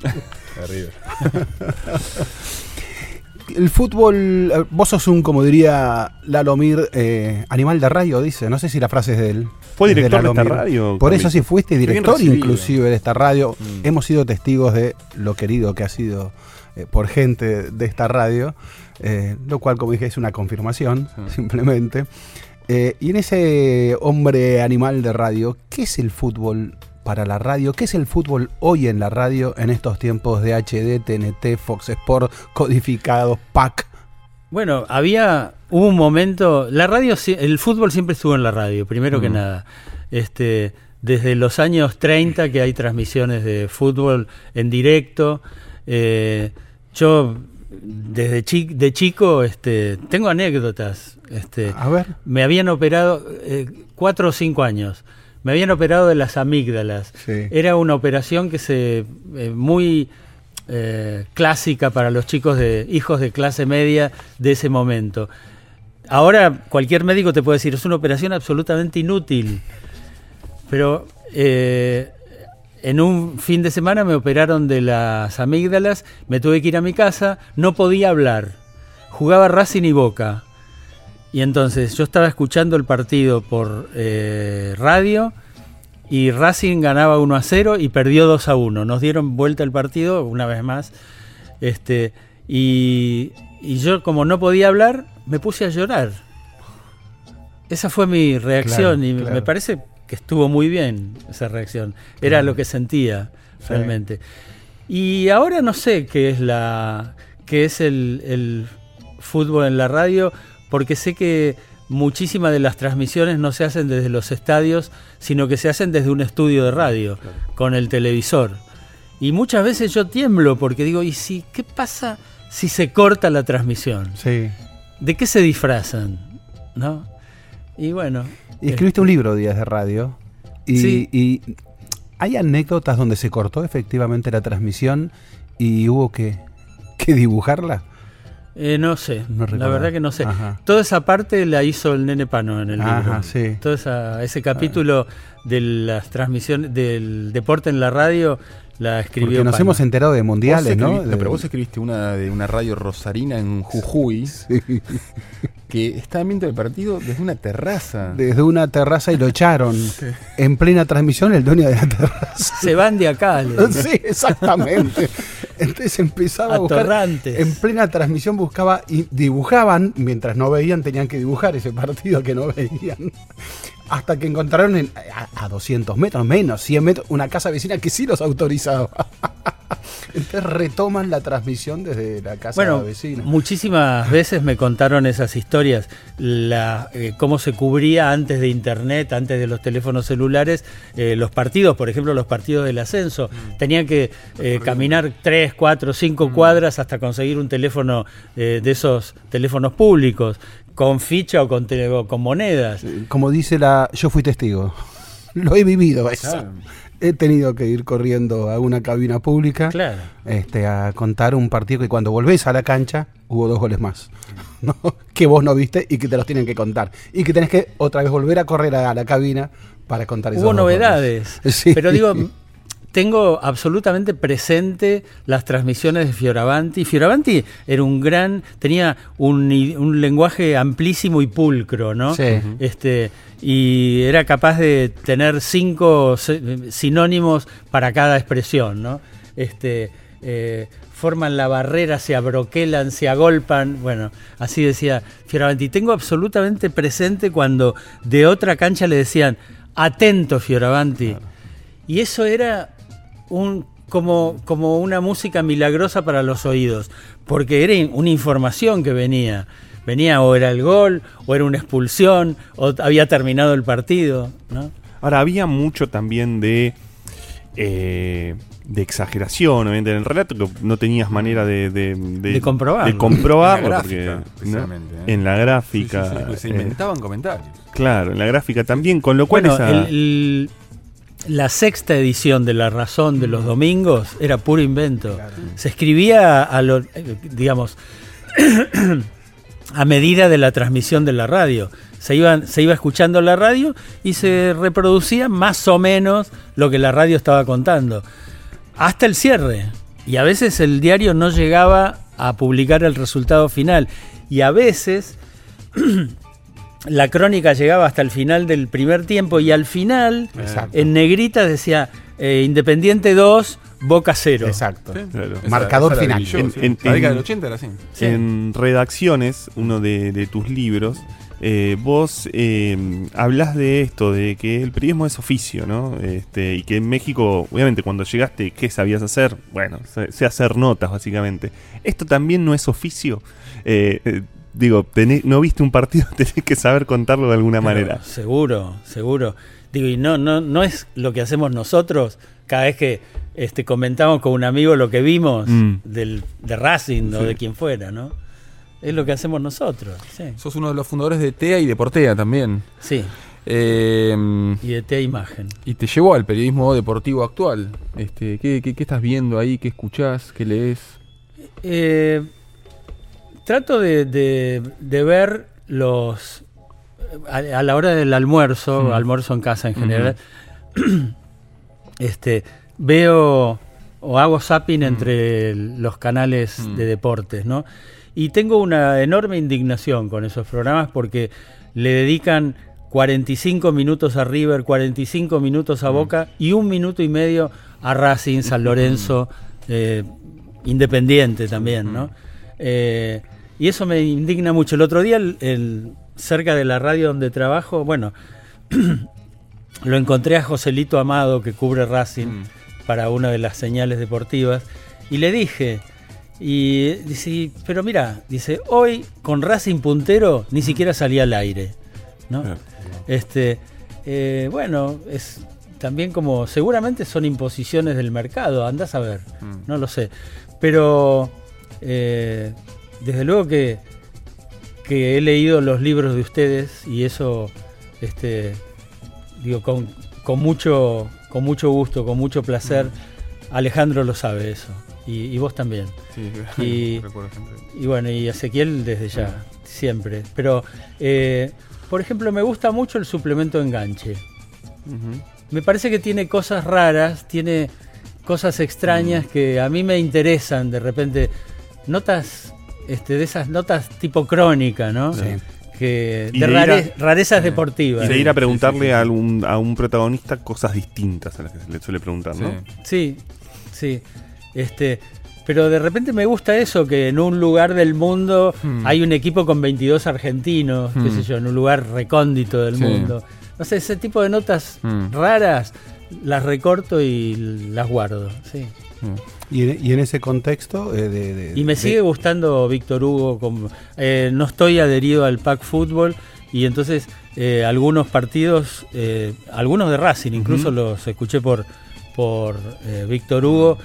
Arriba. El fútbol, eh, vos sos un, como diría Lalomir, eh, animal de radio, dice. No sé si la frase es de él. Fue director de esta radio. Por eso sí fuiste director inclusive de esta radio. Mm. Hemos sido testigos de lo querido que ha sido eh, por gente de esta radio, eh, lo cual, como dije, es una confirmación, Sí. simplemente. Eh, y en ese hombre animal de radio, ¿qué es el fútbol para la radio? ¿Qué es el fútbol hoy en la radio en estos tiempos de HD, TNT, Fox Sport, codificados, PAC? Bueno, había, hubo un momento, la radio, el fútbol siempre estuvo en la radio, primero que nada. Este, desde los años 30 que hay transmisiones de fútbol en directo. Eh, yo desde chi- de chico este, tengo anécdotas. Este, A ver. me habían operado eh, cuatro o cinco años. Me habían operado de las amígdalas. Sí. Era una operación que se eh, muy eh, clásica para los chicos de hijos de clase media de ese momento. Ahora cualquier médico te puede decir es una operación absolutamente inútil, pero eh, en un fin de semana me operaron de las amígdalas, me tuve que ir a mi casa, no podía hablar. jugaba Racing y Boca. Y entonces yo estaba escuchando el partido por eh, radio y Racing ganaba 1 a 0 y perdió 2 a 1. Nos dieron vuelta el partido una vez más. Este, y, y yo como no podía hablar, me puse a llorar. Esa fue mi reacción Claro, y me- claro. me parece que estuvo muy bien esa reacción. Era lo que sentía Sí. realmente. Y ahora no sé qué es la qué es el, el fútbol en la radio, porque sé que muchísimas de las transmisiones no se hacen desde los estadios, sino que se hacen desde un estudio de radio, con el televisor. Y muchas veces yo tiemblo porque digo, ¿y si qué pasa si se corta la transmisión? Sí. ¿De qué se disfrazan? ¿No? Y bueno. Y escribiste un libro, Días de Radio. Y, Sí. y hay anécdotas donde se cortó efectivamente la transmisión y hubo que, que dibujarla. Eh, no sé, No la verdad que no sé. Ajá. Toda esa parte la hizo el Nene Pano en el Ajá, libro. sí. Todo esa- ese capítulo de las transmisiones del deporte en la radio la escribió Porque nos hemos enterado de mundiales, ¿no? De- Pero vos escribiste una de una radio rosarina en Jujuy que estaba viendo el partido desde una terraza. desde una terraza y lo echaron. En plena transmisión, el dueño de la terraza. Se van de acá. le- Sí, exactamente. Entonces empezaba a buscar. Atorrantes. En plena transmisión buscaba y dibujaban, mientras no veían, tenían que dibujar ese partido que no veían. Hasta que encontraron en- a, a 200 metros, menos, 100 metros, una casa vecina que sí los autorizaba. Entonces retoman la transmisión desde la casa Bueno, vecina. muchísimas veces me contaron esas historias, la, eh, cómo se cubría antes de internet, antes de los teléfonos celulares, eh, los partidos, por ejemplo, los partidos del ascenso. Tenían que eh, caminar 3, 4, 5 cuadras hasta conseguir un teléfono de esos teléfonos públicos, con ficha o con, o con monedas. Como dice la. Yo fui testigo. Lo he vivido eso. Claro. He tenido que ir corriendo a una cabina pública. Claro. este, a contar un partido que cuando volvés a la cancha hubo dos goles más. ¿no? Que vos no viste y que te los tienen que contar. Y que tenés que otra vez volver a correr a la cabina para contar Hubo novedades. Sí. Pero digo, tengo absolutamente presente las transmisiones de Fioravanti. Fioravanti era un gran, tenía un, lenguaje amplísimo y pulcro, ¿no? Sí. Este, y era capaz de tener cinco sinónimos para cada expresión, ¿no? Este, eh, forman la barrera, se abroquelan, se agolpan. Bueno, así decía Fioravanti. Tengo absolutamente presente cuando de otra cancha le decían, atento Fioravanti. Y eso era un, como, como una música milagrosa para los oídos, porque era una información que venía. Venía o era el gol, o era una expulsión, o había terminado el partido. ¿no? Ahora, había mucho también de. eh, de exageración, obviamente, en el relato, que no tenías manera de. de, De comprobarlo. De comprobarlo, En la porque, gráfica, ¿eh? En la Sí, sí, gráfica. sí, porque se eh, inventaban comentarios. claro, en la gráfica también, con lo cual Bueno, esa- el- el- la sexta edición de La Razón de los Domingos era puro invento. Se escribía a lo, eh, digamos, a medida de la transmisión de la radio. Se, iban, se iba escuchando la radio y se reproducía más o menos lo que la radio estaba contando. Hasta el cierre. Y a veces el diario no llegaba a publicar el resultado final. Y a veces la crónica llegaba hasta el final del primer tiempo y al final, Exacto. en negrita decía eh, Independiente 2, Boca 0. Exacto. Claro. Marcador esa final. En- sí. en- la década del 80 era así. Sí. En redacciones, uno de, de tus libros, eh, vos eh, hablas de esto, de que el periodismo es oficio, ¿no? Este, y que en México, obviamente, cuando llegaste, ¿qué sabías hacer? Bueno, sé, sé hacer notas, básicamente. ¿Esto también no es oficio? Eh, digo, tenés- no viste un partido, tenés que saber contarlo de alguna manera. Seguro, seguro. Digo, y no, no, no es lo que hacemos nosotros cada vez que este, comentamos con un amigo lo que vimos Mm. del, de Racing o de quien fuera, ¿no? Es lo que hacemos nosotros, sí. Sos uno de los fundadores de TEA y de Portea también. Sí, Eh, y de T Imagen. y te llevó al periodismo deportivo actual. Este, ¿qué, qué, qué estás viendo ahí? ¿Qué escuchás? ¿Qué lees? Eh, trato de, de- de ver los. A, a la hora del almuerzo, Mm. almuerzo en casa en general, este, veo o hago zapping entre el- los canales Mm. de deportes, ¿no? Y tengo una enorme indignación con esos programas porque le dedican 45 minutos a River, 45 minutos a Boca y un minuto y medio a Racing, San Lorenzo, eh, Independiente también, ¿no? Eh, y eso me indigna mucho. El otro día, el- el- cerca de la radio donde trabajo, bueno, lo encontré a Joselito Amado, que cubre Racing para una de las señales deportivas, y le dije, y dice, pero mira, dice, hoy con Racing puntero ni siquiera salía al aire, ¿no? Claro. Este, eh, bueno, es también como, seguramente son imposiciones del mercado, andás a ver, no lo sé, pero eh, desde luego que, que he leído los libros de ustedes y eso, este, digo, con, con mucho, con mucho gusto, con mucho placer. Alejandro lo sabe eso. Y, y vos también. Sí, Y- recuerdo siempre. Y bueno, y Ezequiel desde ya, siempre. Pero, eh, por ejemplo, me gusta mucho el suplemento enganche. Me parece que tiene cosas raras, tiene cosas extrañas que a mí me interesan. De repente, notas, este, de esas notas tipo crónica, ¿no? Sí. Que, de a- rarezas deportivas. Y de ir a preguntarle sí, sí. A, un, a un protagonista cosas distintas a las que se le suele preguntar, ¿no? Sí, Sí. sí. Este, pero de repente me gusta eso, que en un lugar del mundo Hmm. hay un equipo con 22 argentinos, qué Hmm. sé yo, en un lugar recóndito del Sí. mundo. No sé, ese tipo de notas Hmm. raras las recorto y las guardo, sí. Y en, y en ese contexto eh, de, de- Y me de- sigue gustando Víctor Hugo. como- eh, no estoy adherido al pack fútbol y entonces eh, algunos partidos, eh, algunos de Racing, incluso los escuché por, por eh, Víctor Hugo,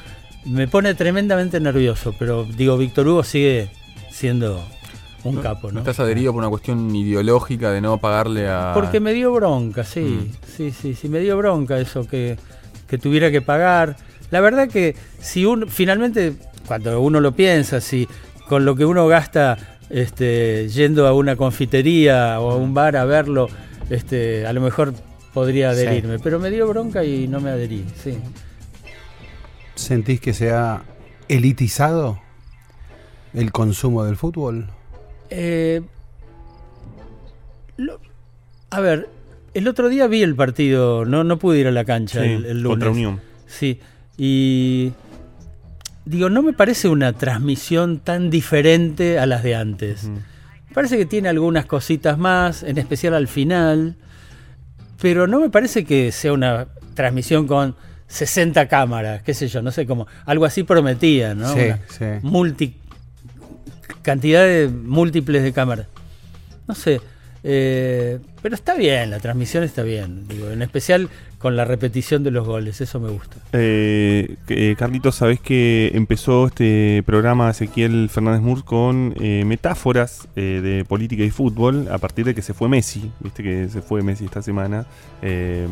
me pone tremendamente nervioso. Pero digo, Víctor Hugo sigue siendo un capo, ¿No ¿no? estás adherido por una cuestión ideológica de no pagarle a. Porque me dio bronca, sí, Mm. sí, sí, sí, me dio bronca eso que, que tuviera que pagar. La verdad que si uno, finalmente, cuando uno lo piensa, si con lo que uno gasta este, yendo a una confitería o a un bar a verlo, este, a lo mejor podría Sí. adherirme, pero me dio bronca y no me adherí, sí. ¿Sentís que se ha elitizado el consumo del fútbol? Eh, lo- a ver, el otro día vi el partido, no, no pude ir a la cancha Sí, el, el lunes. contra Unión. Sí, y digo, no me parece una transmisión tan diferente a las de antes. Parece que tiene algunas cositas más, en especial al final, pero no me parece que sea una transmisión con 60 cámaras, qué sé yo, no sé cómo, algo así prometía, ¿no? Sí, Una sí. multi cantidad de múltiples de cámaras. No sé, eh, pero está bien, la transmisión está bien, digo, en especial con la repetición de los goles, eso me gusta. Eh, eh, Carlitos, sabés que empezó este programa Ezequiel Fernández Murs con eh, metáforas eh, de política y fútbol a partir de que se fue Messi. Viste que se fue Messi esta semana. eh,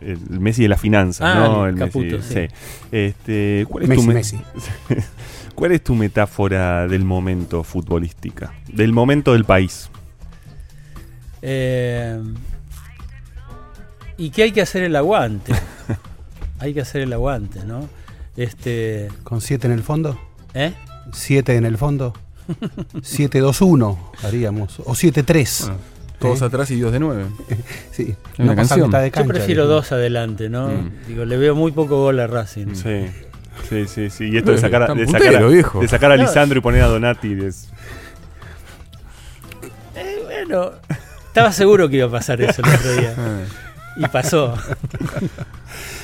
el Messi de la finanza, Ah, ¿no? el Caputo, Messi. sí. Este, ¿cuál, es Messi, tu me- Messi. ¿Cuál es tu metáfora del momento futbolística? Del momento del país. Eh, y que hay que hacer el aguante. hay que hacer el aguante, ¿no? Este, ¿Con 7 en el fondo? ¿eh? ¿7 en el fondo? 7-2-1 haríamos. O 7-3. Bueno, todos ¿Eh? atrás y dos de nueve. Sí. una canción. de Yo cancha, prefiero dijimos. dos adelante, ¿no? Mm. Digo, le veo muy poco gol a Racing. Sí. Sí, sí, sí. Y esto de sacar, de puntero, sacar, a, viejo. de sacar a No. Lisandro y poner a Donati es. Eh, bueno, estaba seguro que iba a pasar eso el otro día. Ah. Y pasó.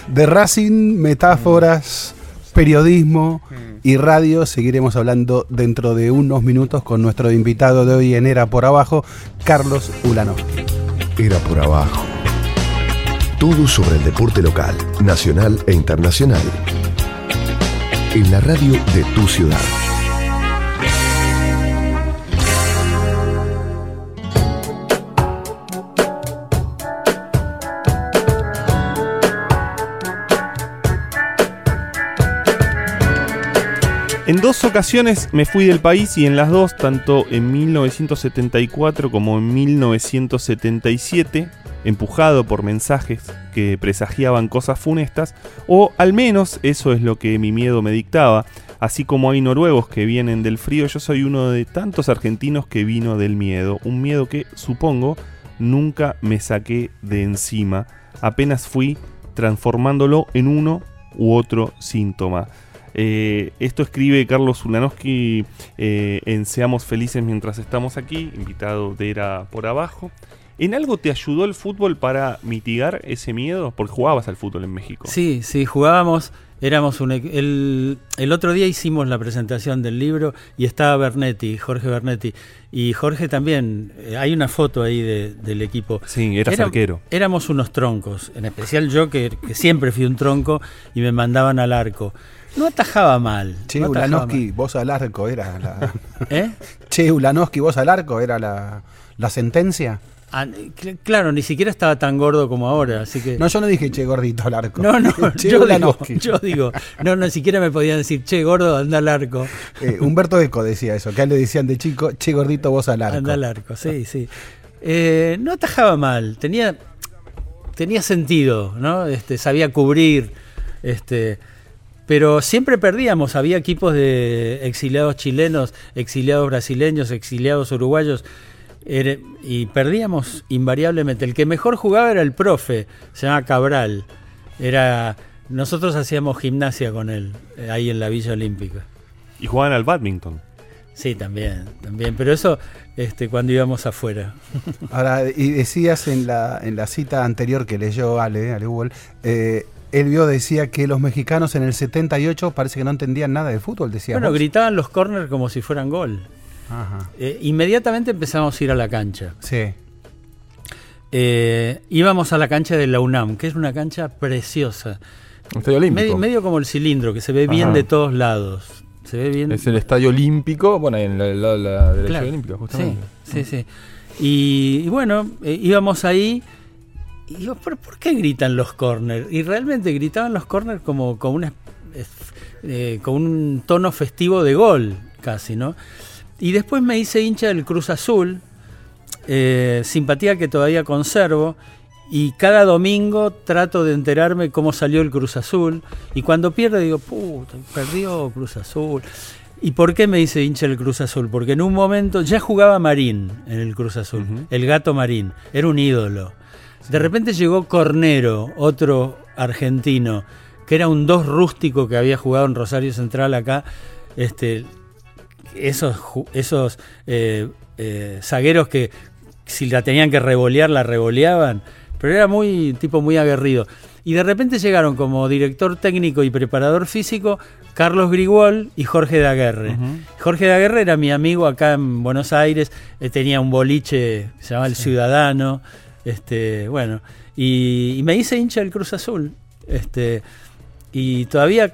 De Racing, metáforas, periodismo y radio seguiremos hablando dentro de unos minutos con nuestro invitado de hoy en Era por Abajo, Carlos Ulano. Era por abajo. Todo sobre el deporte local, nacional e internacional. En la radio de tu ciudad. En dos ocasiones me fui del país y en las dos, tanto en 1974 como en 1977, empujado por mensajes que presagiaban cosas funestas, o al menos eso es lo que mi miedo me dictaba. Así como hay noruegos que vienen del frío, yo soy uno de tantos argentinos que vino del miedo. Un miedo que, supongo, nunca me saqué de encima. Apenas fui transformándolo en uno u otro síntoma. Eh, esto escribe Carlos Ulanowski eh, en Seamos Felices mientras estamos aquí, invitado de Era por Abajo. ¿En algo te ayudó el fútbol para mitigar ese miedo? Porque jugabas al fútbol en México. Sí, sí, jugábamos. Éramos un, equ- el, el otro día hicimos la presentación del libro y estaba Bernetti, Jorge Bernetti. Y Jorge también, eh, hay una foto ahí de- del equipo. Sí, eras Era- arquero. Éramos unos troncos, en especial yo que, que siempre fui un tronco y me mandaban al arco. No atajaba mal. Che, no Ulanowski, vos al arco era la. ¿Eh? che, Ulanowski, vos al arco era la, la sentencia. Ah, cl- claro, ni siquiera estaba tan gordo como ahora, así que... No, yo no dije che gordito al arco. No, no, che, yo digo, yo digo, no, no, siquiera me podían decir, che, gordo, anda al arco. Eh, Humberto Eco decía eso, que a él le decían de chico, che gordito vos al arco. Anda al arco, sí, sí. Eh, no atajaba mal, tenía, tenía sentido, ¿no? Este, sabía cubrir, este, pero siempre perdíamos. Había equipos de exiliados chilenos, exiliados brasileños, exiliados uruguayos. era- y perdíamos invariablemente. El que mejor jugaba era el profe, se llama Cabral. Era, nosotros hacíamos gimnasia con él, eh, ahí en la Villa Olímpica. Y jugaban al badminton. Sí, también, también. Pero eso este, cuando íbamos afuera. Ahora, y decías en la, en la cita anterior que leyó Ale, Ale Hugo, eh, él vio, decía que los mexicanos en el 78 parece que no entendían nada de fútbol, decía. Bueno, vos. gritaban los corners como si fueran gol. Ajá. Eh, inmediatamente empezamos a ir a la cancha. Sí. Eh, íbamos a la cancha de la UNAM, que es una cancha preciosa. Un estadio olímpico. Medio, medio como el cilindro, que se ve bien Ajá. de todos lados. Se ve bien. Es el estadio olímpico, bueno, en el lado de la derecha Claro. olímpica, Sí, justamente. sí, sí. Y, y bueno, eh, íbamos ahí. Y digo, ¿pero por qué gritan los corners? Y realmente gritaban los corners como con una eh, con un tono festivo de gol, casi, ¿no? Y después me hice hincha del Cruz Azul, eh, simpatía que todavía conservo. Y cada domingo trato de enterarme cómo salió el Cruz Azul. Y cuando pierde digo, puta, perdió Cruz Azul. ¿Y por qué me hice hincha del Cruz Azul? Porque en un momento ya jugaba Marín en el Cruz Azul, el gato Marín, era un ídolo. De repente llegó Cornero, otro argentino, que era un dos rústico que había jugado en Rosario Central acá. Este, esos esos eh, eh, zagueros que si la tenían que revolear, la revoleaban. Pero era muy tipo muy aguerrido. Y de repente llegaron como director técnico y preparador físico Carlos Grigol y Jorge Daguerre. Jorge Daguerre era mi amigo acá en Buenos Aires, eh, tenía un boliche, se llamaba El Ciudadano, este, bueno, y, y me hice hincha del Cruz Azul. Este, y todavía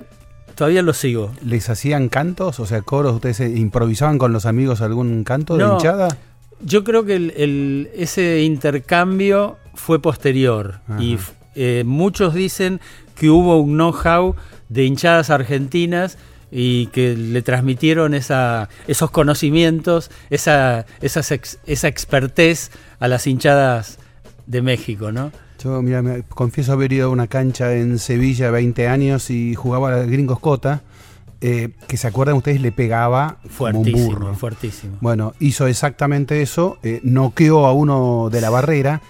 todavía lo sigo. ¿Les hacían cantos? O sea, coros, ¿ustedes improvisaban con los amigos algún canto de hinchada? Yo creo que el- el- ese intercambio fue posterior Ajá. y eh, muchos dicen que hubo un know-how de hinchadas argentinas y que le transmitieron esa, esos conocimientos, esa, esas ex- esa expertez a las hinchadas de México, ¿no? Yo, mira, me confieso haber ido a una cancha en Sevilla 20 años y jugaba al Gringo Scota, eh, que se acuerdan ustedes, le pegaba como un Fuertísimo, burro. fuertísimo. Bueno, hizo exactamente eso, eh, noqueó a uno de la barrera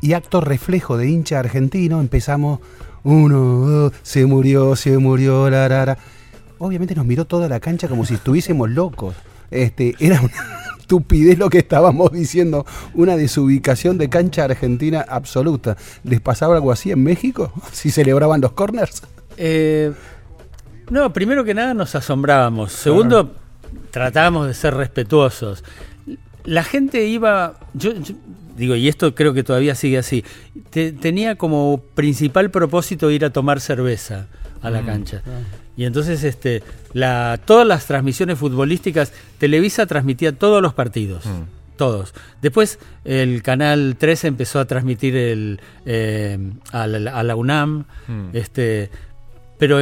y acto reflejo de hincha argentino empezamos, uno, se murió, se murió, la, la, la. Obviamente nos miró toda la cancha como si estuviésemos locos. Este, era una estupidez lo que estábamos diciendo, una desubicación de cancha argentina absoluta. ¿Les pasaba algo así en México? ¿Si celebraban los corners? Eh, no, primero que nada nos asombrábamos. Segundo, tratábamos de ser respetuosos. La gente iba, yo, yo digo, y esto creo que todavía sigue así, te- tenía como principal propósito ir a tomar cerveza a la cancha. Y entonces este, la, todas las transmisiones futbolísticas, Televisa transmitía todos los partidos. Todos. Después el canal 13 empezó a transmitir el, eh, a, la, a la UNAM. Mm. Este, pero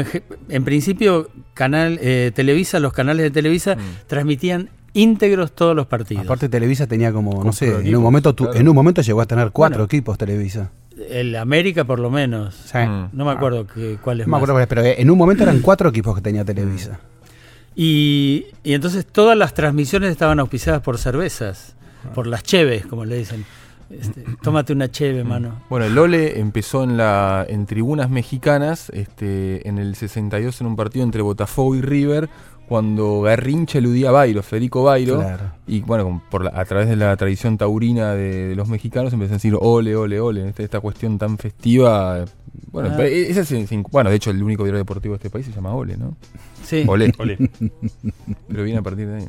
en, principio, canal eh, Televisa, los canales de Televisa Mm. transmitían íntegros todos los partidos. Aparte Televisa tenía como, no sé, en un momento tu- claro. en un momento llegó a tener cuatro Bueno. equipos Televisa. El América por lo menos. Sí. Mm. No me acuerdo que, cuál es No me más. acuerdo, pero en un momento eran cuatro equipos que tenía Televisa. Y, y entonces todas las transmisiones estaban auspiciadas por cervezas, por las cheves, como le dicen. Este, tómate una cheve, mano. Bueno, el Ole empezó en la en tribunas mexicanas, este, en el 62 en un partido entre Botafogo y River, cuando Garrincha eludía a Bairo, Federico Bairo, Claro. y bueno, por la- a través de la tradición taurina de, de los mexicanos empezó a decir ole, ole, ole, esta, esta cuestión tan festiva. Bueno, Ah. ese es el- bueno, de hecho el único diario deportivo de este país se llama Ole, ¿no? Sí. Ole, Ole. pero viene a partir de ahí.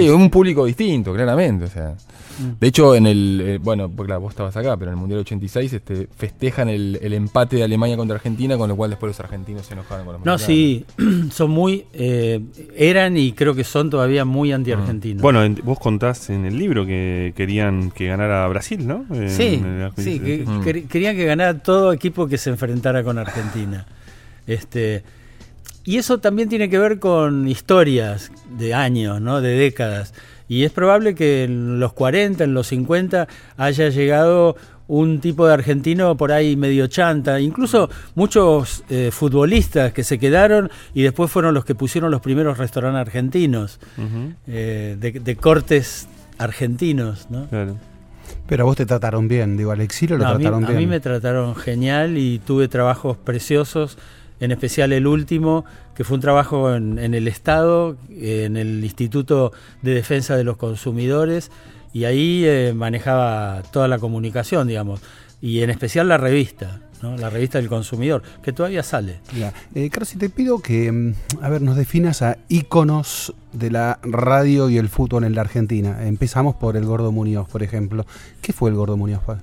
Sí, un público distinto, claramente, o sea. Mm. De hecho, en el. eh, bueno, porque claro, vos estabas acá, pero en el Mundial 86 este, festejan el, el empate de Alemania contra Argentina, con lo cual después los argentinos se enojaron con los No, mexicanos. sí, son muy, eh, eran y creo que son todavía muy anti-argentinos. Bueno, en- vos contás en el libro que querían que ganara Brasil, ¿no? En- Sí, en sí, que- Mm. quer- querían que ganara todo equipo que se enfrentara con Argentina. Este, y eso también tiene que ver con historias de años, ¿no? de décadas. Y es probable que en los 40, en los 50, haya llegado un tipo de argentino por ahí medio chanta, incluso muchos eh, futbolistas que se quedaron y después fueron los que pusieron los primeros restaurantes argentinos, eh, de, de cortes argentinos, ¿no? claro. Pero a vos te trataron bien, digo, al exilio lo No, a, mí, trataron a bien. mí me trataron genial y tuve trabajos preciosos, en especial el último, que fue un trabajo en, en el Estado, en el Instituto de Defensa de los Consumidores, y ahí eh, manejaba toda la comunicación, digamos, y en especial la revista, ¿no? la revista del consumidor, que todavía sale. Ya. Eh, Carlos, te pido que, mm, a ver, nos definas a íconos de la radio y el fútbol en la Argentina. Empezamos por el Gordo Muñoz, por ejemplo. ¿Qué fue el Gordo Muñoz? pa?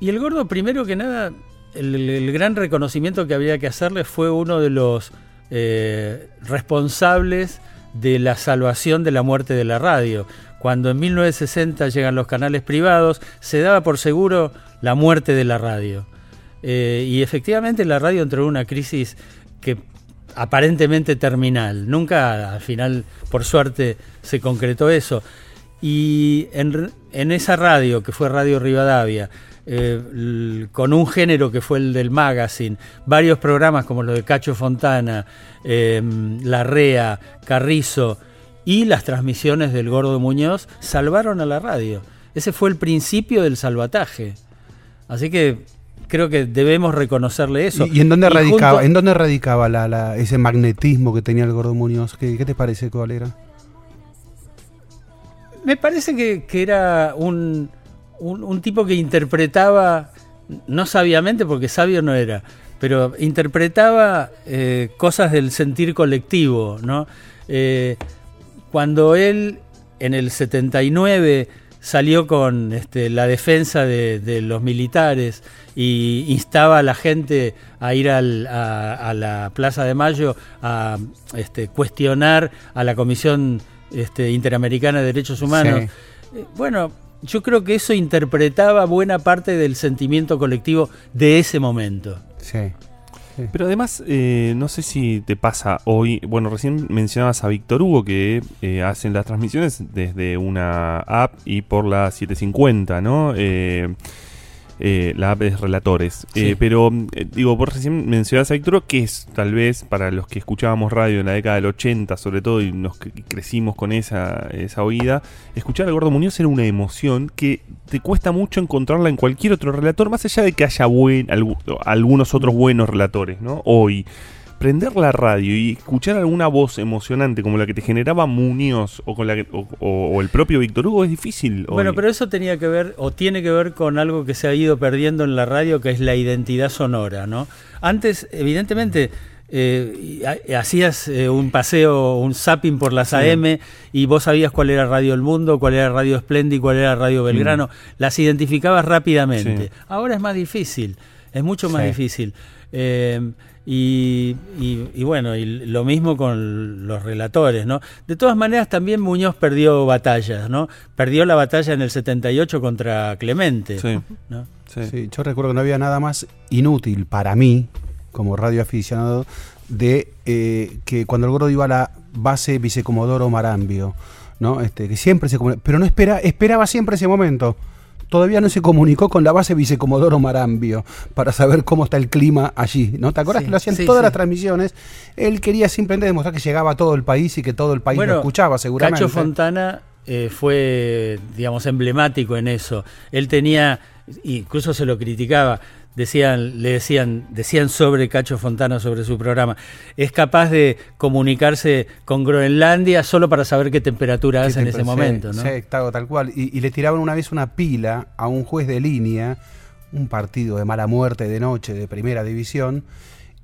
Y el gordo, primero que nada, el, gran reconocimiento que había que hacerle fue uno de los eh, responsables de la salvación de la muerte de la radio. Cuando en 1960 llegan los canales privados, se daba por seguro la muerte de la radio. Eh, y efectivamente la radio entró en una crisis que aparentemente terminal. Nunca al final, por suerte, se concretó eso. Y en esa radio, que fue Radio Rivadavia, eh, con un género que fue el del magazine, varios programas como los de Cacho Fontana, eh, Larrea, Carrizo y las transmisiones del Gordo Muñoz, salvaron a la radio. Ese fue el principio del salvataje. Así que creo que debemos reconocerle eso. ¿Y, en dónde radicaba, en dónde radicaba la, la- ese magnetismo que tenía el Gordo Muñoz? ¿Qué, qué te parece cuál era? Me parece que, que era un, un, un tipo que interpretaba, no sabiamente, porque sabio no era, pero interpretaba eh, cosas del sentir colectivo, ¿no? Eh, cuando él en el 79 salió con este, la defensa de, de los militares y instaba a la gente a ir al- a, a la Plaza de Mayo a este, cuestionar a la Comisión este, Interamericana de Derechos Humanos. Sí. Eh, Bueno, yo creo que eso interpretaba buena parte del sentimiento colectivo de ese momento. Sí. Pero además, eh, no sé si te pasa hoy, bueno, recién mencionabas a Víctor Hugo que eh, hacen las transmisiones desde una app y por la 750, ¿no? Eh, eh, la app es Relatores. Sí. Eh, pero, eh, digo, vos recién mencionabas a Víctor que es tal vez para los que escuchábamos radio en la década del 80, sobre todo, y nos cre- crecimos con esa, esa oída, escuchar al Gordo Muñoz era una emoción que te cuesta mucho encontrarla en cualquier otro relator, más allá de que haya buen, algu- algunos otros buenos relatores, ¿no? Hoy, prender la radio y escuchar alguna voz emocionante como la que te generaba Muñoz o, con la que- o, o- o el propio Víctor Hugo es difícil. hoy. Bueno, pero eso tenía que ver, o tiene que ver con algo que se ha ido perdiendo en la radio, que es la identidad sonora, ¿no? Antes, evidentemente, eh, hacías eh, un paseo, un zapping por las AM y vos sabías cuál era Radio El Mundo, cuál era Radio Splendid, cuál era Radio Belgrano, las identificabas rápidamente. Sí. Ahora es más difícil, es mucho más difícil. Eh, y, y- y bueno, y lo mismo con los relatores, ¿no? De todas maneras, también Muñoz perdió batallas, ¿no? Perdió la batalla en el 78 contra Clemente, Sí, ¿no? sí. Sí, yo recuerdo que no había nada más inútil para mí, como radioaficionado, de eh, que cuando el gordo iba a la base vicecomodoro Marambio, ¿no? Este, que siempre se comunica- pero no espera, esperaba siempre ese momento. Todavía no se comunicó con la base Vicecomodoro Marambio para saber cómo está el clima allí. ¿No te acuerdas Sí, que lo hacían sí, todas sí. las transmisiones? Él quería simplemente demostrar que llegaba a todo el país y que todo el país lo escuchaba seguramente. Cacho Fontana eh, fue, digamos, emblemático en eso. Él tenía, incluso se lo criticaba, decían, le decían, decían sobre Cacho Fontana, sobre su programa, es capaz de comunicarse con Groenlandia solo para saber qué temperatura Que hace en ese sí, momento, ¿no? Sí, tal, tal cual. Y, y le tiraban una vez una pila a un juez de línea, un partido de mala muerte de noche de primera división.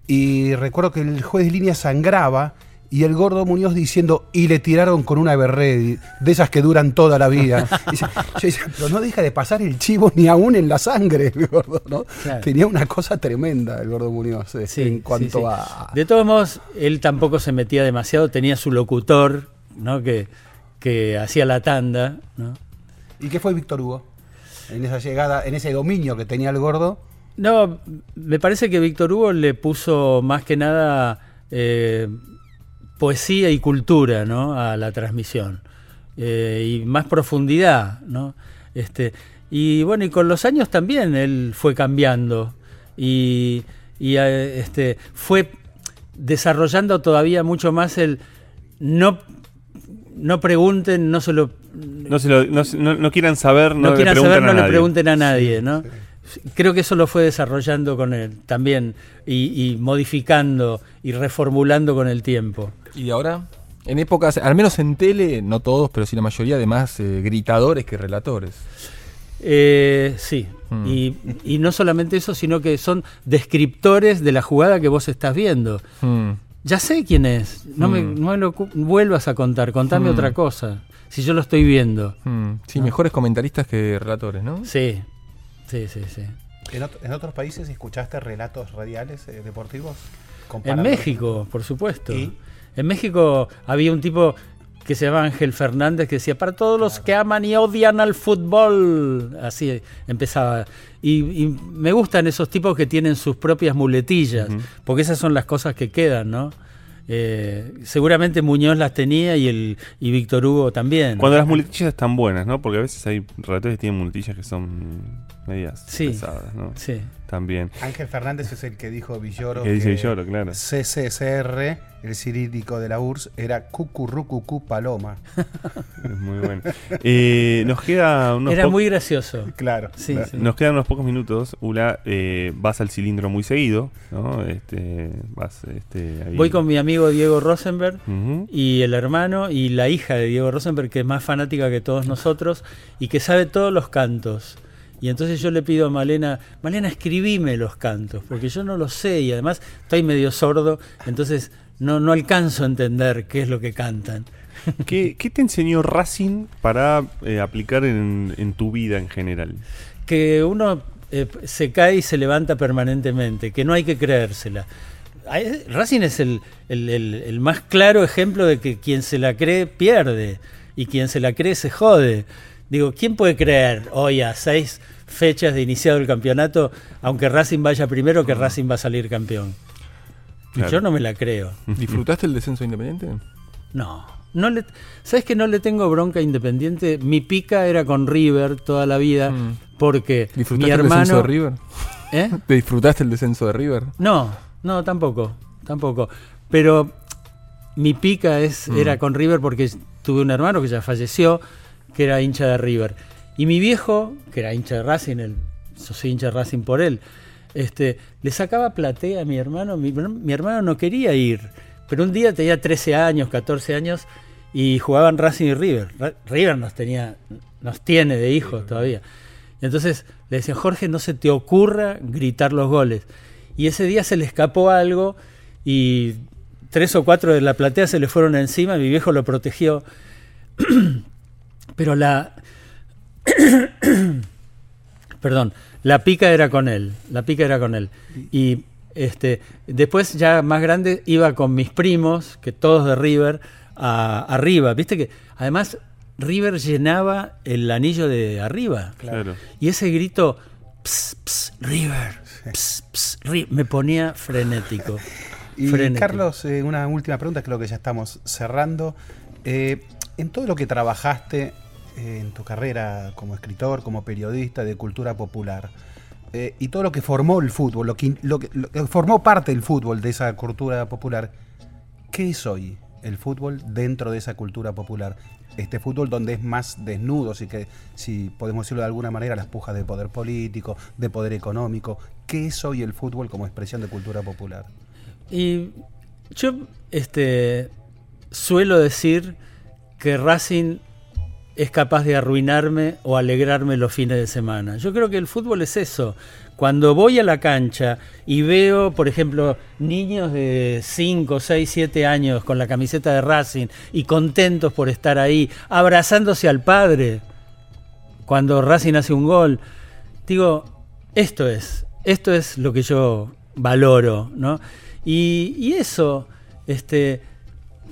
Y recuerdo que el juez de línea sangraba y el gordo Muñoz diciendo, y le tiraron con una berredi, de esas que duran toda la vida. Y dice- yo decía, pero no deja de pasar el chivo ni aún en la sangre, el gordo, ¿no? Claro. Tenía una cosa tremenda el gordo Muñoz eh, Sí, en cuanto sí, sí. a... De todos modos, él tampoco se metía demasiado, tenía su locutor, ¿no? Que, que hacía la tanda, ¿no? ¿Y qué fue Víctor Hugo? En esa llegada, en ese dominio que tenía el gordo. No, me parece que Víctor Hugo le puso más que nada eh, poesía y cultura ¿no? a la transmisión. Eh, y más profundidad, ¿no? Este, y bueno, y con los años también él fue cambiando. Y, y, eh, este, fue desarrollando todavía mucho más el no, no pregunten, no se lo No, se lo- no, no- quieran saber, no, no, le quieran pregunten saber, a no le nadie. pregunten a nadie, ¿no? Creo que eso lo fue desarrollando con él también y, y modificando y reformulando con el tiempo. Y ahora, en épocas, al menos en tele, no todos, pero sí la mayoría, de más eh, gritadores que relatores. Eh, sí, Mm. y, y no solamente eso, sino que son descriptores de la jugada que vos estás viendo. Mm. Ya sé quién es, no, me, Mm. no me lo vuelvas a contar, contame otra cosa, si yo lo estoy viendo. Sí, mejores comentaristas que relatores, ¿no? Sí, sí, sí, sí. ¿En, ot- en otros países escuchaste relatos radiales eh, deportivos? En México, por supuesto. ¿Y? En México había un tipo que se llamaba Ángel Fernández que decía, para todos los que aman y odian al fútbol. Así empezaba. Y, y me gustan esos tipos que tienen sus propias muletillas, porque esas son las cosas que quedan, ¿no? Eh, seguramente Muñoz las tenía y el y Víctor Hugo también. Cuando las muletillas están buenas, ¿no? Porque a veces hay relatores que tienen muletillas que son medias Sí. pesadas, ¿no? Sí. También. Ángel Fernández es el que dijo Villoro. Que dice Villoro, claro. CCCR, el cirílico de la URSS, era Cucurrucucú Paloma. Es muy bueno. Eh, nos queda unos Era muy gracioso. Claro. Sí, claro. sí. Nos quedan unos pocos minutos. Ula, eh, vas al cilindro muy seguido, ¿no? Este, vas, este, ahí. Voy con mi amigo Diego Rosenberg. Y el hermano y la hija de Diego Rosenberg, que es más fanática que todos nosotros y que sabe todos los cantos. Y entonces yo le pido a Malena, Malena, escribime los cantos, porque yo no los sé y además estoy medio sordo, entonces no, no alcanzo a entender qué es lo que cantan. ¿Qué, qué te enseñó Racing para eh, aplicar en, en tu vida en general? Que uno eh, se cae y se levanta permanentemente, que no hay que creérsela. Racing es el, el- el- el más claro ejemplo de que quien se la cree pierde y quien se la cree se jode. Digo, ¿quién puede creer hoy a seis fechas de iniciado el campeonato, aunque Racing vaya primero, que Racing va a salir campeón? Claro. Yo no me la creo. ¿Disfrutaste el descenso independiente? No. No le, ¿Sabes que no le tengo bronca a Independiente? Mi pica era con River toda la vida, Mm. porque ¿Disfrutaste mi el descenso hermano... de River? ¿Eh? ¿Te disfrutaste el descenso de River? No, no, tampoco, tampoco. Pero mi pica es, Mm. era con River porque tuve un hermano que ya falleció, que era hincha de River. Y mi viejo, que era hincha de Racing, el, yo soy hincha de Racing por él, este, le sacaba platea a mi hermano, mi, mi hermano no quería ir, pero un día tenía 13 años, 14 años, y jugaban Racing y River. Ra- River nos tenía, nos tiene de hijos todavía. Y entonces le decía, Jorge, no se te ocurra gritar los goles. Y ese día se le escapó algo y tres o cuatro de la platea se le fueron encima, mi viejo lo protegió. Pero la... Perdón, la pica era con él, la pica era con él. Y este, después ya más grande iba con mis primos, que todos de River, a, arriba. Viste que además River llenaba el anillo de arriba. Claro. Y ese grito, "Ps, ps, River, ps, ps, Ri-", me ponía frenético. Y frenético. Carlos, eh, una última pregunta, creo que ya estamos cerrando. Eh, en todo lo que trabajaste en tu carrera como escritor, como periodista de cultura popular. eh, y todo lo que formó el fútbol, lo que, lo que- formó parte del fútbol de esa cultura popular. ¿Qué es hoy el fútbol dentro de esa cultura popular? Este fútbol donde es más desnudo, si, que, si podemos decirlo de alguna manera, las pujas de poder político, de poder económico. ¿Qué es hoy el fútbol como expresión de cultura popular? Y yo este, suelo decir que Racing es capaz de arruinarme o alegrarme los fines de semana. Yo creo que el fútbol es eso. Cuando voy a la cancha y veo, por ejemplo, niños de 5, 6, 7 años con la camiseta de Racing y contentos por estar ahí, abrazándose al padre, cuando Racing hace un gol, digo, esto es, esto es lo que yo valoro, ¿no? Y, eso, este,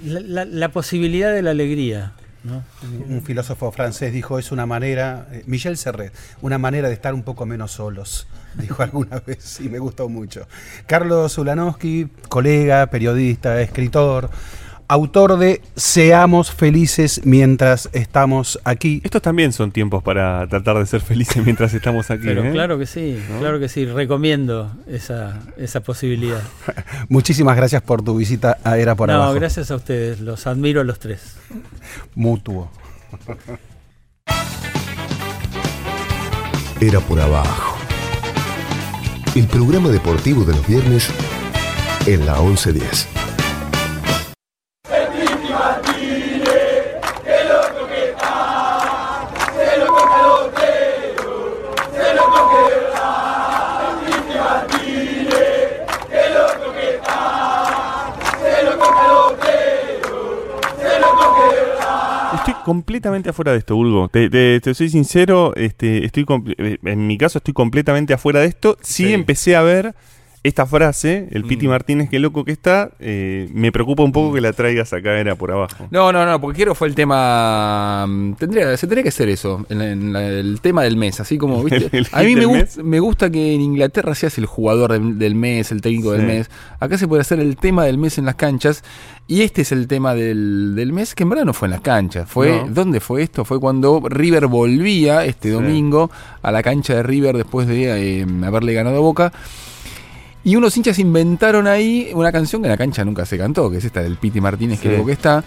la, la- la posibilidad de la alegría, ¿no? Un filósofo francés dijo, es una manera, eh, Michel Serret, una manera de estar un poco menos solos, dijo alguna vez y me gustó mucho. Carlos Ulanowski, colega, periodista, escritor, autor de Seamos felices mientras estamos aquí. Estos también son tiempos para tratar de ser felices mientras estamos aquí. Pero ¿eh? claro que sí, claro que sí, recomiendo esa, esa posibilidad. Muchísimas gracias por tu visita a Era por no, Abajo. gracias a ustedes, los admiro a los tres. Mutuo. Era por abajo. El programa deportivo de los viernes en la 1110. Completamente afuera de esto, Ulgo. Te, te- te soy sincero, este, estoy eh, en mi caso estoy completamente afuera de esto. Sí, Sí. empecé a ver esta frase, el Piti Mm. Martínez, qué loco que está. eh, me preocupa un poco que la traigas acá, era por abajo. No, no, no, porque quiero fue el tema. mm, Tendría, se tendría que hacer eso, en, en la- el tema del mes, así como, ¿viste? El A mí me, gust- me gusta que en Inglaterra seas el jugador del, del mes, el técnico del mes. Acá se puede hacer el tema del mes en las canchas. Y este es el tema del, del mes, que en verdad no fue en las canchas. Fue, No. ¿Dónde fue esto? Fue cuando River volvía este Sí. domingo a la cancha de River después de eh, haberle ganado a Boca. Y unos hinchas inventaron ahí una canción que en la cancha nunca se cantó, que es esta del Piti Martínez, que Sí. luego que está.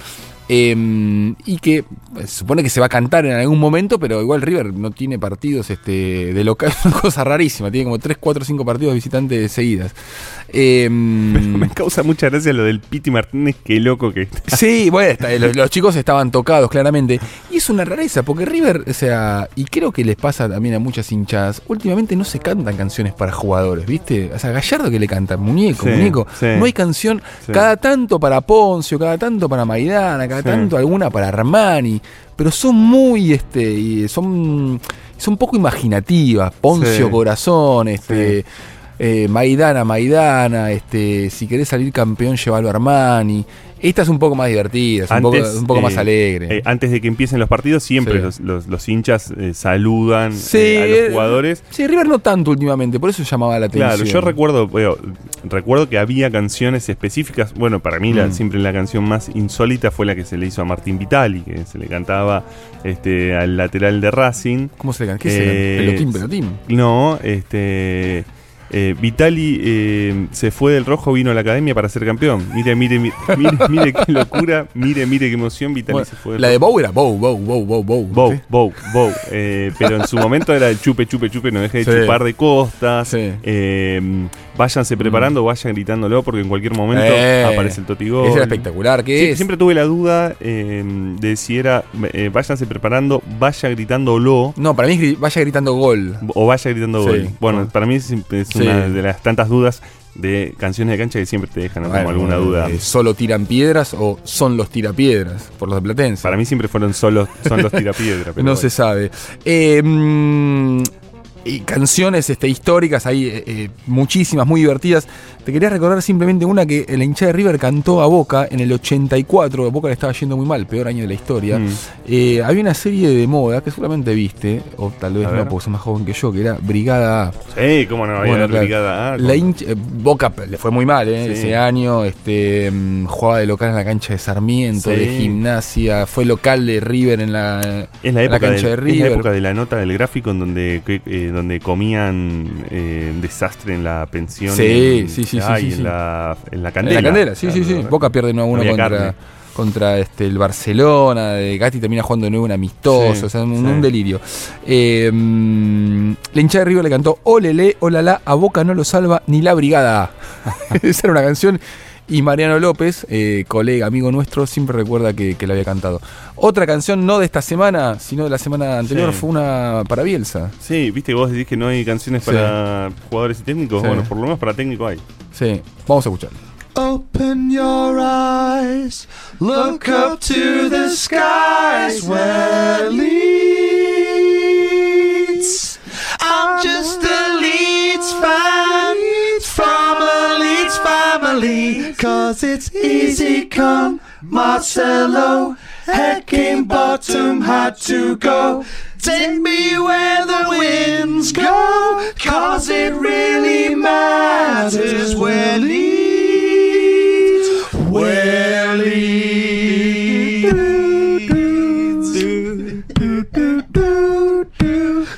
eh, y que eh, se supone que se va a cantar en algún momento, pero igual River no tiene partidos este, de local, es una cosa rarísima, tiene como 3, 4, 5 partidos visitantes seguidas. Eh, Me causa mucha gracia lo del Piti Martínez, qué loco que está. Sí, bueno, está- los, los chicos estaban tocados claramente. Y es una rareza, porque River, o sea, y creo que les pasa también a muchas hinchadas, últimamente no se cantan canciones para jugadores, ¿viste? O sea, Gallardo que le canta, muñeco, Sí, muñeco. sí. No hay canción, Sí. cada tanto para Poncio, cada tanto para Maidana, cada tanto alguna para Armani. Pero son muy, este, son, son poco imaginativas. Poncio Sí. Corazón, este. Sí. Eh, Maidana, Maidana, este, si querés salir campeón, llévalo a Armani. Esta es un poco más divertida, es un poco, un poco más eh, alegre. eh, antes de que empiecen los partidos, siempre Sí. los, los- los hinchas eh, saludan Sí, a los jugadores. Sí, River no tanto últimamente, por eso llamaba la atención. Claro, yo recuerdo, bueno, recuerdo que había canciones específicas. Bueno, para mí la- Mm. siempre la canción más insólita fue la que se le hizo a Martín Vitali, que se le cantaba este, al lateral de Racing. ¿Cómo se le canta? ¿Qué Eh, es? Pelotín, pelotín. No, este. Eh, Vitali eh, se fue del rojo, vino a la academia para ser campeón. Mire, mire, mire, mire, mire qué locura, mire, mire qué emoción. Vitali Bueno, se fue del la de. Bow era Bow, Bow, Bow, Bow, Bow. Bow, ¿sí? bow, bow. Eh, pero en su momento era el chupe, chupe, chupe, no deje de Sí. chupar de costas. Sí. Mm. Váyanse preparando, vayan gritándolo porque en cualquier momento Eh, aparece el totigol. Ese era espectacular, ¿qué es? Siempre tuve la duda eh, de si era eh, váyanse preparando, vaya gritándolo No, para mí es vaya gritando gol. o vaya gritando Sí. gol. Bueno, Ah. para mí es, es Sí. una de las tantas dudas de canciones de cancha que siempre te dejan como alguna duda. eh, ¿Solo tiran piedras o son los tirapiedras? Por los de Platense. Para mí siempre fueron solos, son los tirapiedra. pero no bueno. se sabe. Eh, mm, y canciones este, históricas, hay eh, eh, muchísimas, muy divertidas. Te quería recordar simplemente una que la hinchada de River cantó a Boca en el 84. A Boca le estaba yendo muy mal, peor año de la historia. Mm. Eh, había una serie de moda que seguramente viste, o tal vez A no, ver. porque sos más joven que yo, que era Brigada A. Sí, cómo no, Bueno, claro. brigada A La hincha- eh, Boca le fue muy mal ¿eh? Sí. ese año. Este, mm, jugaba de local en la cancha de Sarmiento, Sí. de gimnasia. Fue local de River en la, Es la en época, cancha del- de es la River. época de la nota del gráfico en donde, donde comían eh, desastre en la pensión. Sí, en- sí, sí, sí, ay, sí, en, sí. La, en la En candela. la candela, sí, sí, sí. Boca pierde 1 a 1 Había contra, carne. contra este, el Barcelona. De Gatti termina jugando de nuevo un amistoso. Sí, o sea, un, sí. un delirio. Eh, mm, la hinchada de River le cantó Olele, olala, a Boca no lo salva ni la Brigada. Esa era una canción. Y Mariano López, eh, colega, amigo nuestro, siempre recuerda que, que la había cantado. Otra canción, no de esta semana, sino de la semana anterior, Sí. fue una para Bielsa. Sí, viste que vos decís que no hay canciones Sí. para jugadores y técnicos. Sí. Bueno, por lo menos para técnicos hay. Sí, vamos a escuchar. Open your eyes, look up to the skies where leads. I'm just a cause it's easy come Marcelo, came bottom had to go. Take me where the winds go, cause it really matters where leads, where leads.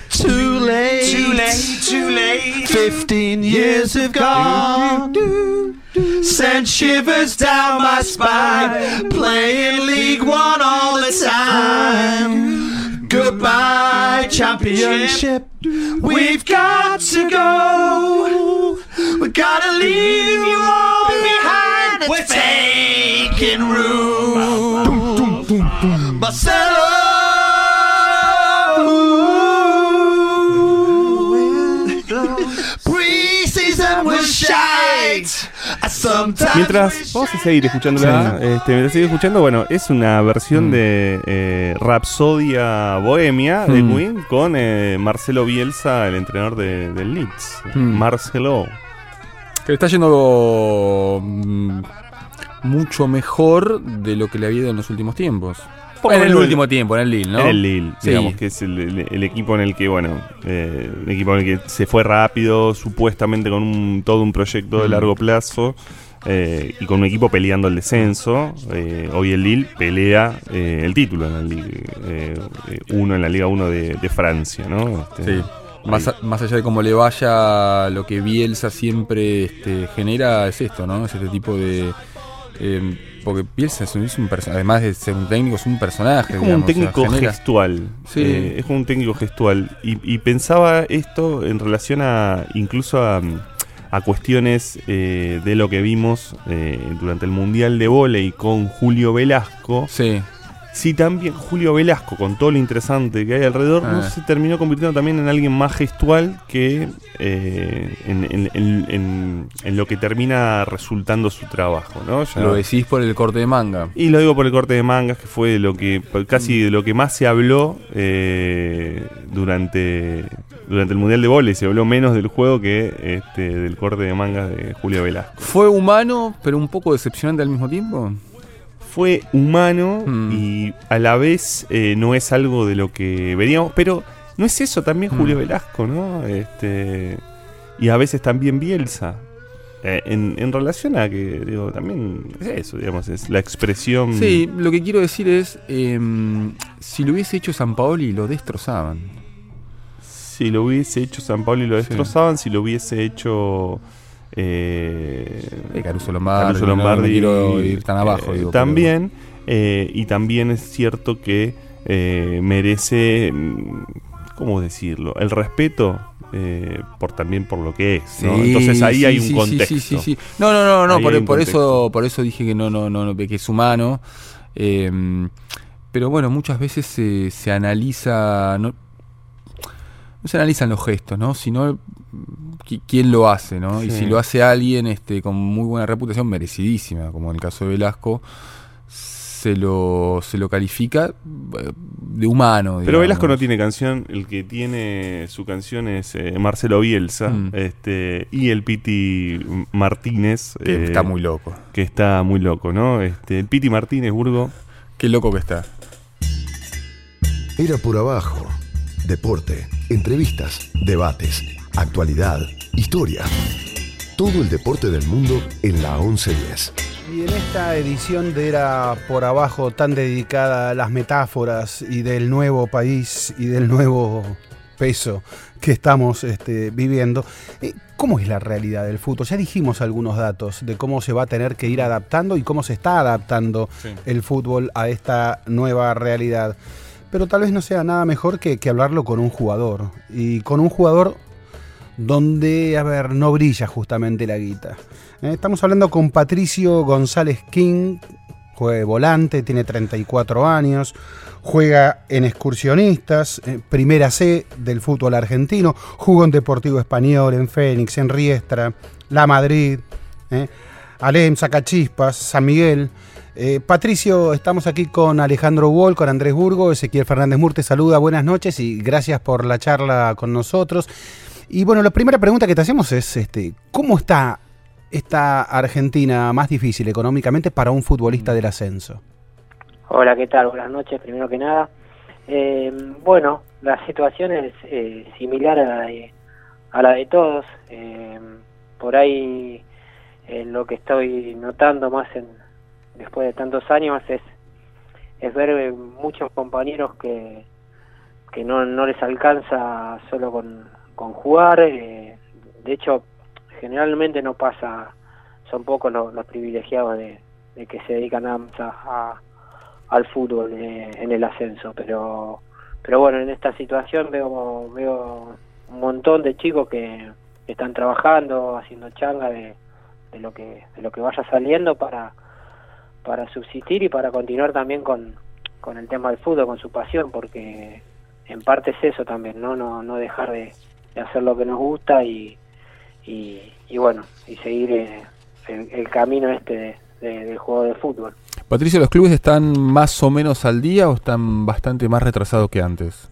Too late, too late, too late. Fifteen years have gone. Sent shivers down my spine. Playing League One all the time. Goodbye, championship. We've got to go. We gotta leave you all behind. We're taking room. Marcelo. Mientras vamos a seguir escuchándola, este, mientras sigue escuchando, bueno, es una versión Mm. de eh, Rapsodia Bohemia de Mm. Queen con eh, Marcelo Bielsa, el entrenador de, del Leeds. Mm. Marcelo. Que le está yendo mm, mucho mejor de lo que le había ido en los últimos tiempos. En el último tiempo, en el Lille, ¿no? En el Lille, Sí. digamos que es el, el- el equipo en el que, bueno, eh, un equipo en el que se fue rápido, supuestamente con un, todo un proyecto de largo plazo eh, y con un equipo peleando el descenso. Eh, hoy el Lille pelea eh, el título en la Liga 1 en la Liga 1 de, de Francia, ¿no? Este, Sí. Más, a- más allá de cómo le vaya, lo que Bielsa siempre este, genera es esto, ¿no? Es este tipo de... porque Bielsa es un, es un perso- además de ser un técnico, es un personaje. Es como un digamos, técnico gestual. Sí. Eh, es como un técnico gestual. Y, y pensaba esto en relación a incluso a, a cuestiones eh, de lo que vimos eh, durante el Mundial de Voley con Julio Velasco. Sí, Si también Julio Velasco, con todo lo interesante que hay alrededor, no Ah. se terminó convirtiendo también en alguien más gestual que eh, en, en- en- en- en lo que termina resultando su trabajo. ¿no? Ya- lo decís por el corte de manga. y lo digo por el corte de mangas, que fue lo que casi de lo que más se habló eh, durante, durante el Mundial de Vóley. Se habló menos del juego que este, del corte de mangas de Julio Velasco. ¿Fue humano, pero un poco decepcionante al mismo tiempo? Fue humano Mm. y a la vez eh, no es algo de lo que veníamos. Pero no es eso también Mm. Julio Velasco, ¿no? Este, y a veces también Bielsa. Eh, en, en relación a que, digo, también es eso, digamos, es la expresión. Sí, lo que quiero decir es, em, si lo hubiese hecho San Paoli, lo destrozaban. Si lo hubiese hecho San Pablo y lo Sí. destrozaban, si lo hubiese hecho eh, Eh, Caruso Lombardi, Caruso no, no Lombardi, quiero ir tan abajo, eh, digo, también, eh, y también es cierto que eh, merece, mm, ¿cómo decirlo? El respeto eh, por también por lo que es. ¿no? Sí, Entonces ahí sí, hay un contexto. Sí, sí. No, no, no, no, Ahí por, eso, contexto. por eso dije que no, no, no, que es humano. Eh, pero bueno, muchas veces se, se analiza, no, no se analizan los gestos, ¿no? Sino quién lo hace, ¿no? Y si lo hace alguien este, con muy buena reputación, merecidísima, como en el caso de Velasco, se lo, se lo califica eh, de humano. Pero Velasco no tiene canción, el que tiene su canción es eh, Marcelo Bielsa Mm. este, y el Piti Martínez. Que eh, está muy loco. que está muy loco, ¿no? Este, el Piti Martínez, Burgo. Qué loco que está. Era por abajo. Deporte, entrevistas, debates, actualidad, historia. Todo el deporte del mundo en la 1110. Y en esta edición de Era por Abajo, tan dedicada a las metáforas y del nuevo país y del nuevo peso que estamos este, viviendo, eh, ¿cómo es la realidad del fútbol? Ya dijimos algunos datos de cómo se va a tener que ir adaptando y cómo se está adaptando Sí. el fútbol a esta nueva realidad. Pero tal vez no sea nada mejor que, que hablarlo con un jugador. Y con un jugador donde, a ver, no brilla justamente la guita. Eh, Estamos hablando con Patricio González King, juega volante, tiene 34 años, juega en excursionistas, eh, primera C del fútbol argentino, jugó en Deportivo Español, en Fénix, en Riestra, La Madrid, eh, Alem, Sacachispas, San Miguel. Patricio, estamos aquí con Alejandro Wall, con Andrés Burgo, Ezequiel Fernández Murte, saluda, buenas noches y gracias por la charla con nosotros. Y bueno, la primera pregunta que te hacemos es, este, ¿cómo está esta Argentina más difícil económicamente para un futbolista del ascenso? Hola, ¿qué tal? Buenas noches, primero que nada. Eh, bueno, la situación es eh, similar a la de, a la de todos. Eh, por ahí eh, lo que estoy notando más en, después de tantos años es, es ver eh, muchos compañeros que, que no, no les alcanza solo con, con jugar. eh, de hecho, generalmente no pasa, son pocos los, los privilegiados de, que se dedican a, a- al fútbol eh, en el ascenso, pero pero bueno, en esta situación veo veo un montón de chicos que están trabajando, haciendo changa de, de lo que de lo que vaya saliendo para para subsistir y para continuar también con, con el tema del fútbol, con su pasión, porque en parte es eso también, no no, no dejar de, de hacer lo que nos gusta y, y, y bueno, y seguir eh, el, el camino este de- de- del juego de fútbol. Patricio, ¿los clubes están más o menos al día o están bastante más retrasados que antes?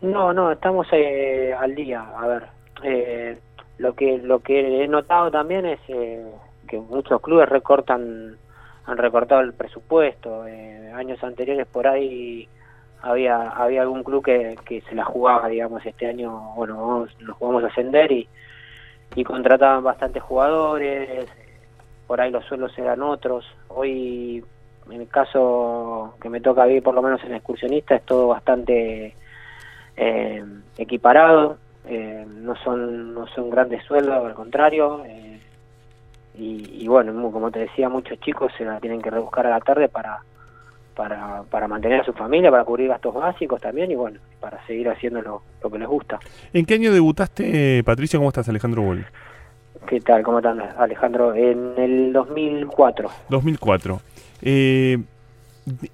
No, no, estamos eh, al día. A ver, eh, lo que lo que he notado también es eh, que muchos clubes recortan, han recortado el presupuesto. Eh, años anteriores por ahí había había algún club que, que se la jugaba, digamos, este año, bueno, vamos- nos jugamos a ascender y, contrataban bastantes jugadores. Por ahí los suelos eran otros. Hoy, en el caso que me toca vivir, por lo menos en excursionista, es todo bastante eh, equiparado, eh, no son no son grandes sueldos, al contrario, eh, y, y bueno, como te decía, muchos chicos se la tienen que rebuscar a la tarde para, para, para mantener a su familia, para cubrir gastos básicos también y bueno, para seguir haciendo lo, lo que les gusta. ¿En qué año debutaste, Patricia? ¿Cómo estás, Alejandro Bol? ¿Qué tal? ¿Cómo están, Alejandro? En el 2004. 2004. Eh,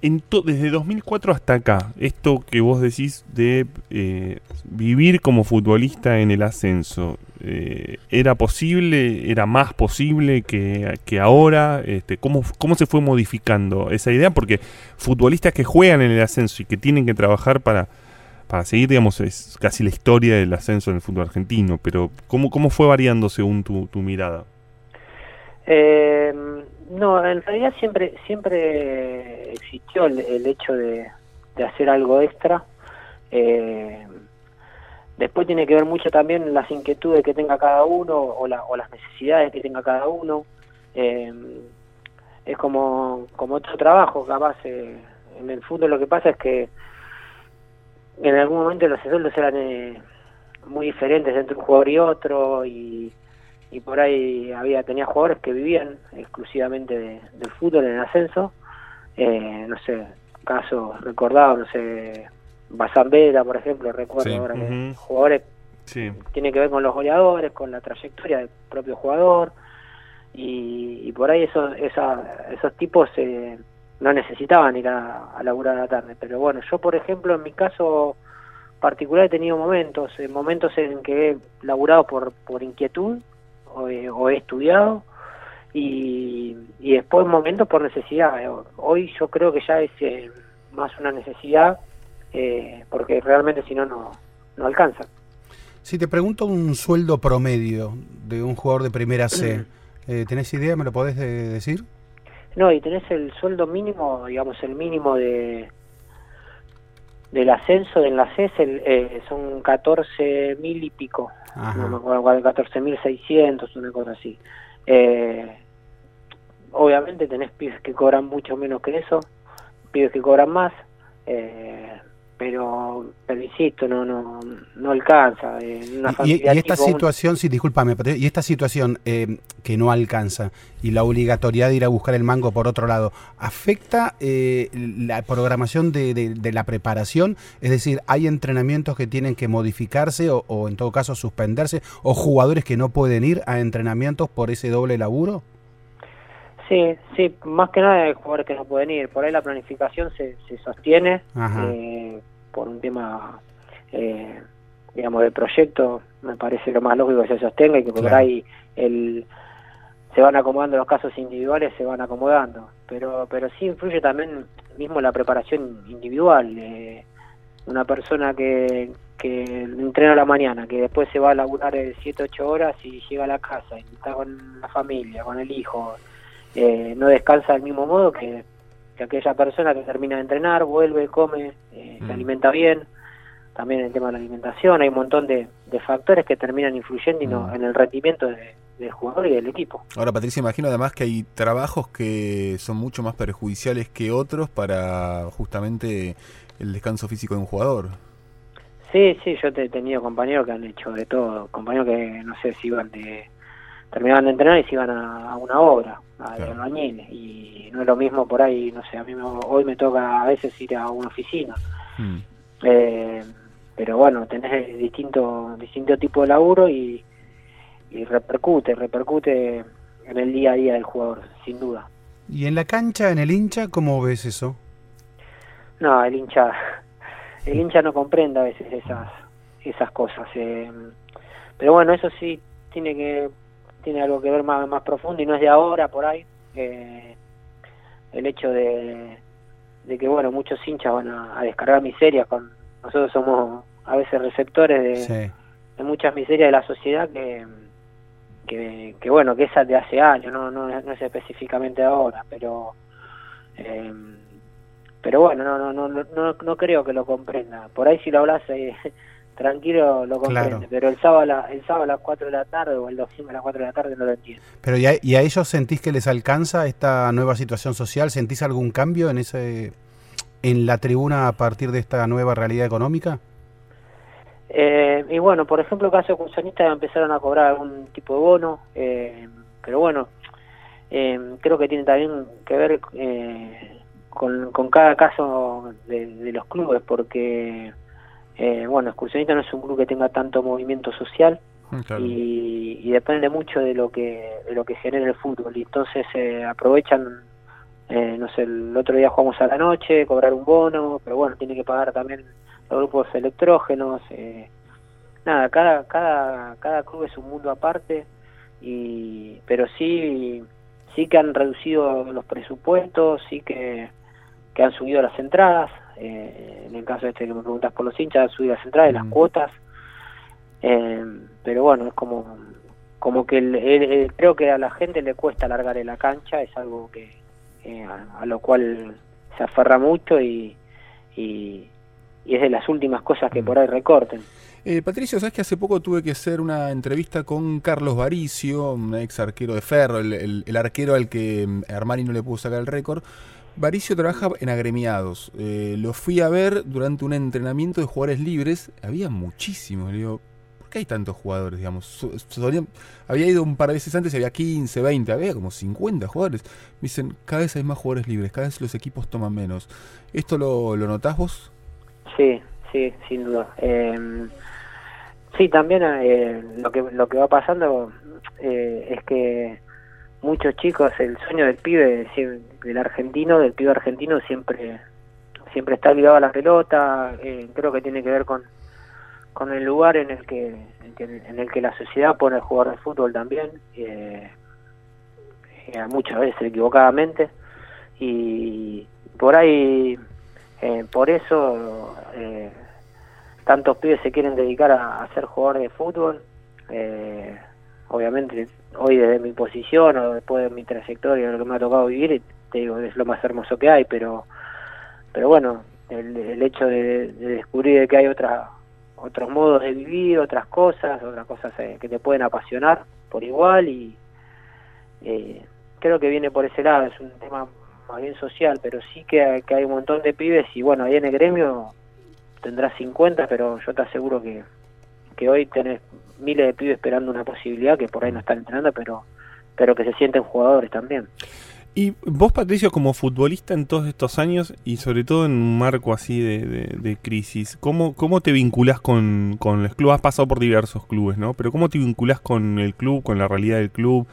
en desde 2004 hasta acá, esto que vos decís de eh, vivir como futbolista en el ascenso, eh, ¿era posible, era más posible que, que ahora? Este, ¿cómo, ¿Cómo se fue modificando esa idea? Porque futbolistas que juegan en el ascenso y que tienen que trabajar para, para seguir, digamos, es casi la historia del ascenso en el fútbol argentino, pero ¿cómo, cómo fue variando según tu, tu mirada? Eh, no, en realidad siempre siempre existió el, hecho de, de hacer algo extra. Eh, después tiene que ver mucho también las inquietudes que tenga cada uno o, la- o las necesidades que tenga cada uno. Eh, es como, como otro trabajo, capaz. eh, en el fútbol lo que pasa es que en algún momento los sueldos eran eh, muy diferentes entre un jugador y otro y y por ahí había tenía jugadores que vivían exclusivamente de- del fútbol en el ascenso. Eh, no sé casos recordados no sé Bazán Vera por ejemplo recuerdo Sí, ahora que jugadores Sí. tiene que ver con los goleadores con la trayectoria del propio jugador y, y por ahí esos esa, esos tipos eh, no necesitaban ir a, a laburar a la tarde. Pero bueno yo por ejemplo en mi caso particular he tenido momentos eh, momentos en que he laburado por por inquietud o, he- o he estudiado y, y después momentos por necesidad. Eh, Hoy yo creo que ya es eh, más una necesidad eh, porque realmente si no, no no alcanza. Si te pregunto un sueldo promedio de un jugador de primera C, eh, ¿tenés idea? ¿Me lo podés de- decir? No, y tenés el sueldo mínimo, digamos, el mínimo de del ascenso en la C es el, eh, son 14 mil y pico. No me acuerdo cuál, 14 mil 600, una cosa así. Eh, obviamente tenés pibes que cobran mucho menos que eso, pibes que cobran más, eh, pero, pero insisto, no no no alcanza. eh, una Y, esta un- situación, sí, discúlpame, pero y esta situación eh, que no alcanza y la obligatoriedad de ir a buscar el mango por otro lado, ¿afecta eh, la programación de, de- de la preparación? Es decir, ¿hay entrenamientos que tienen que modificarse o, o en todo caso suspenderse? ¿O jugadores que no pueden ir a entrenamientos por ese doble laburo? Sí, sí, más que nada hay jugadores que no pueden ir. Por ahí la planificación se, se sostiene eh, por un tema, eh, digamos, de proyecto. Me parece lo más lógico que se sostenga y que por Claro. ahí el, se van acomodando los casos individuales, se van acomodando. Pero, pero sí influye también mismo la preparación individual. eh, una persona que, que entrena a la mañana, que después se va a laburar 7, 8 horas y llega a la casa y está con la familia, con el hijo, eh, no descansa del mismo modo que, que aquella persona que termina de entrenar, vuelve, come, eh, Mm. se alimenta bien. También el tema de la alimentación, hay un montón de, de factores que terminan influyendo y no- Mm. en el rendimiento de- del jugador y del equipo. Ahora, Patricia, imagino además que hay trabajos que son mucho más perjudiciales que otros para justamente el descanso físico de un jugador. Sí, sí, yo te- he tenido compañeros que han hecho de todo, compañeros que no sé si iban de terminaban de entrenar y se iban a, a una obra, a Claro. albañil, y no es lo mismo por ahí, no sé, a mí me- hoy me toca a veces ir a una oficina, Mm. eh, pero bueno, tenés distinto distinto tipo de laburo y, y repercute, repercute en el día a día del jugador, sin duda. Y en la cancha, en el hincha, ¿cómo ves eso? No, el hincha, el hincha no comprende a veces esas, esas cosas. eh, pero bueno, eso sí tiene que tiene algo que ver más, más profundo y no es de ahora por ahí. eh, el hecho de, de que bueno, muchos hinchas van a, a descargar miserias con nosotros somos a veces receptores de, Sí. de muchas miserias de la sociedad que, que, que, bueno, que esa de hace años, no, no, no es específicamente ahora, pero eh, pero bueno, no, no, no, no, no, no creo que lo comprenda. Por ahí si lo hablas eh, tranquilo lo comprende, Claro. pero el sábado, a la- el sábado a las 4 de la tarde o el domingo a las 4 de la tarde no lo entiendo. Pero ¿y a, y a ellos sentís que les alcanza esta nueva situación social? ¿Sentís algún cambio en ese en la tribuna a partir de esta nueva realidad económica? Eh, y bueno, por ejemplo, caso de Cursanista empezaron a cobrar algún tipo de bono, eh, pero bueno, eh, creo que tiene también que ver eh, con, con cada caso de, de los clubes, porque, eh, bueno, Excursionista no es un club que tenga tanto movimiento social Mm, Claro. y, y depende mucho de lo que de lo que genera el fútbol, y entonces eh, aprovechan, eh, no sé, el otro día jugamos a la noche, cobrar un bono, pero bueno, tiene que pagar también los grupos electrógenos, eh, nada, cada, cada, cada club es un mundo aparte, y, pero sí, sí que han reducido los presupuestos, sí que, que han subido las entradas, eh, en el caso este que me preguntas por los hinchas, han subido las Mm. cuotas, eh, pero bueno, es como, como que el- el- el- creo que a la gente le cuesta alargar en la cancha, es algo que eh, a, a lo cual se aferra mucho y, y, y es de las últimas cosas que Mm. por ahí recorten. Eh, Patricio, ¿sabes que hace poco tuve que hacer una entrevista con Carlos Varicio, un ex arquero de Ferro, el, el- el arquero al que mm, Armani no le pudo sacar el récord? Varicio trabaja en agremiados. Eh, lo fui a ver durante un entrenamiento de jugadores libres. Había muchísimos. Le digo, ¿por qué hay tantos jugadores? Digamos, había ido un par de veces antes había 15, 20, había como 50 jugadores. Me dicen, cada vez hay más jugadores libres, cada vez los equipos toman menos. ¿Esto lo, lo notás vos? Sí, sí, sin duda. Eh, sí, también eh, lo que lo que va pasando eh, es que muchos chicos, el sueño del pibe, del argentino, del pibe argentino siempre siempre está ligado a la pelota. eh, creo que tiene que ver con con el lugar en el que en, el que la sociedad pone al jugador de fútbol también. eh, muchas veces equivocadamente, y por ahí, eh, por eso, eh, tantos pibes se quieren dedicar a, ser jugadores de fútbol. Obviamente, hoy desde mi posición o después de mi trayectoria, lo que me ha tocado vivir, te digo, es lo más hermoso que hay, pero, pero bueno, el, el hecho de, de descubrir que hay otra, otros modos de vivir, otras cosas, otras cosas eh, que te pueden apasionar por igual y eh, creo que viene por ese lado, es un tema más bien social, pero sí que, que hay un montón de pibes y bueno, ahí en el gremio tendrás 50, pero yo te aseguro que, que hoy tenés miles de pibes esperando una posibilidad que por ahí no están entrenando, pero pero que se sienten jugadores también. Y vos, Patricio, como futbolista en todos estos años y sobre todo en un marco así de, de- de crisis, ¿cómo, ¿cómo te vinculás con, con los clubes? Has pasado por diversos clubes, ¿no? Pero ¿cómo te vinculás con el club, con la realidad del club?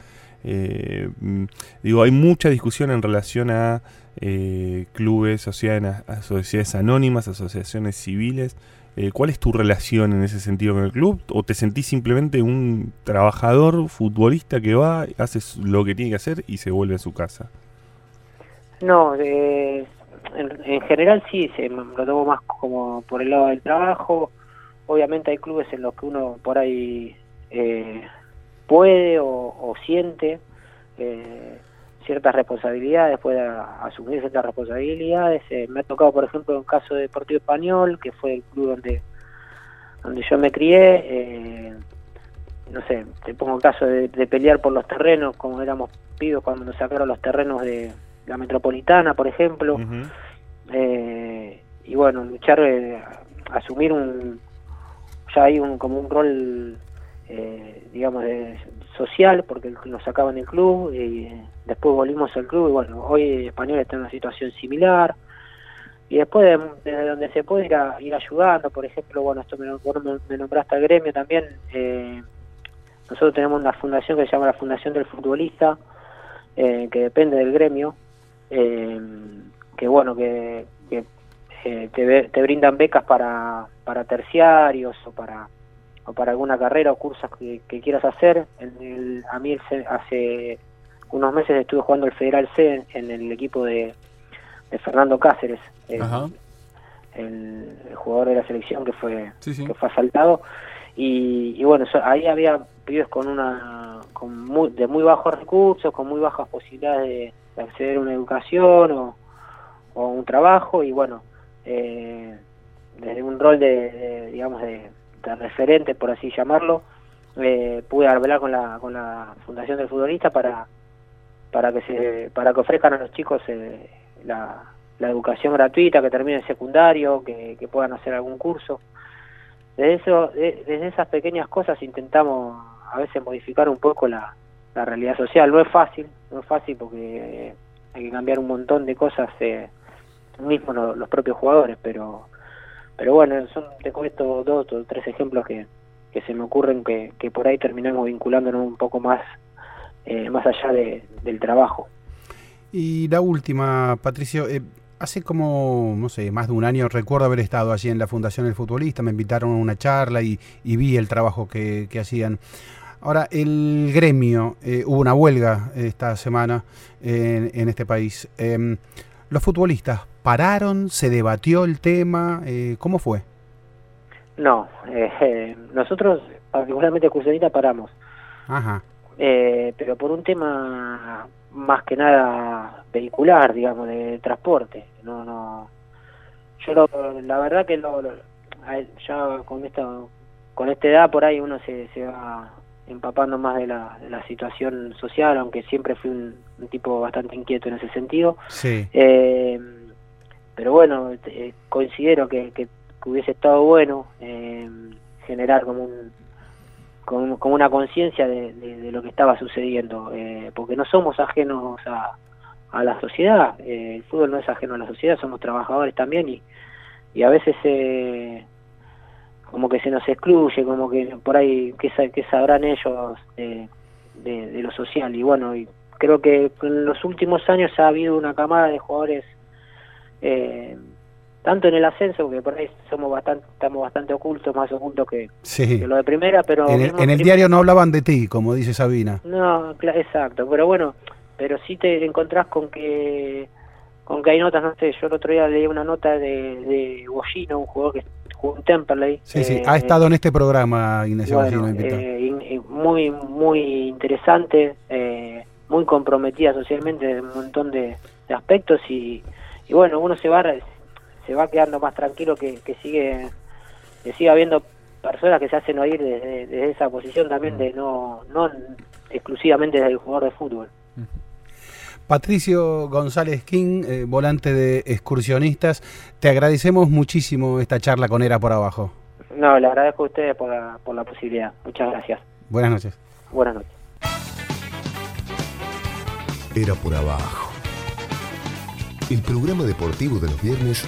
Eh, mm, digo, hay mucha discusión en relación a eh, clubes, sociedades, a sociedades anónimas, asociaciones civiles. Eh, ¿Cuál es tu relación en ese sentido con el club? ¿O te sentís simplemente un trabajador futbolista que va, hace lo que tiene que hacer y se vuelve a su casa? No, eh, en, en general sí, se, lo tomo más como por el lado del trabajo. Obviamente hay clubes en los que uno por ahí eh, puede o, siente eh, ciertas responsabilidades, puede a- asumir ciertas responsabilidades. Eh, me ha tocado, por ejemplo, un caso de Deportivo Español, que fue el club donde donde yo me crié. eh, no sé, te pongo el caso de, de pelear por los terrenos, como éramos pibes cuando nos sacaron los terrenos de la metropolitana, por ejemplo. Eh, y bueno, luchar, eh, asumir un, ya hay un, como un rol, eh, digamos, de, social, porque nos sacaban el club y después volvimos al club y bueno, hoy Español está en una situación similar. Y después, de- desde donde se puede ir, a- ir ayudando, por ejemplo, bueno, esto me, me, nombraste al gremio también. eh, nosotros tenemos una fundación que se llama la Fundación del Futbolista, eh, que depende del gremio, eh, que bueno, que, que, eh, te, te brindan becas para, para terciarios o para o para alguna carrera o cursos que, quieras hacer. El- a mí el hace unos meses estuve jugando el Federal C en, en el equipo de, de Fernando Cáceres, el, Ajá. el- el jugador de la selección que fue Sí, sí. que fue asaltado y, y bueno so- ahí había pibes con una con muy, de muy bajos recursos con muy bajas posibilidades de, de acceder a una educación o, o un trabajo y bueno eh, desde un rol de, de, digamos de, de referente por así llamarlo eh, pude hablar con la con la fundación del futbolista para para que se para que ofrezcan a los chicos eh, la, la educación gratuita que termine el secundario que, que puedan hacer algún curso. Desde eso de- desde esas pequeñas cosas intentamos a veces modificar un poco la, la realidad social. No es fácil no es fácil porque hay que cambiar un montón de cosas eh, mismo lo- los propios jugadores pero pero bueno son te comento dos o tres ejemplos que, que se me ocurren que, que por ahí terminamos vinculándonos un poco más eh, más allá de, del trabajo Y la última, Patricio, eh, hace como, no sé, más de un año recuerdo haber estado allí en la Fundación del Futbolista, me invitaron a una charla y, y vi el trabajo que, que hacían. Ahora, el gremio, eh, hubo una huelga esta semana en, en este país. Em, los futbolistas pararon, se debatió el tema, eh, ¿cómo fue? no nosotros particularmente Cursenita paramos Ajá, eh, pero por un tema más que nada vehicular, digamos, de transporte. No, no. Yo lo- la verdad que lo, ya con esta con esta edad por ahí uno se, se va empapando más de la, de la situación social, aunque siempre fui un, un tipo bastante inquieto en ese sentido. sí. Eh, pero bueno, eh, considero que, que, que hubiese estado bueno eh, generar como un como, como una conciencia de, de- lo que estaba sucediendo, eh, porque no somos ajenos a, a la sociedad, eh, el fútbol no es ajeno a la sociedad, somos trabajadores también y, y a veces eh, como que se nos excluye, como que por ahí, ¿qué, sa- qué sabrán ellos de, de, de lo social? Y bueno, y creo que en los últimos años ha habido una camada de jugadores, eh, tanto en el ascenso, porque por ahí somos bastante, estamos bastante ocultos, más ocultos que, Sí. que lo de primera, pero... En el, mismo en el prim- diario no hablaban de ti, como dice Sabina. No, exacto, pero bueno, pero sí te encontrás con que con que hay notas, no sé, yo el otro día leí una nota de, de Bollino, un jugador que jugó en Temperley. Sí, sí, eh, ha estado en este programa, bueno, invitado. eh, in- muy muy interesante, eh, muy comprometida socialmente en un montón de, de aspectos y, y bueno, uno se va re- se va quedando más tranquilo que, que sigue que siga habiendo personas que se hacen oír desde, desde esa posición también de no no exclusivamente desde el jugador de fútbol. Patricio González King, eh, volante de excursionistas, te agradecemos muchísimo esta charla con Era por Abajo. No, le agradezco a ustedes por la, por la posibilidad. Muchas gracias. Buenas noches. Buenas noches. Era por abajo. El programa deportivo de los viernes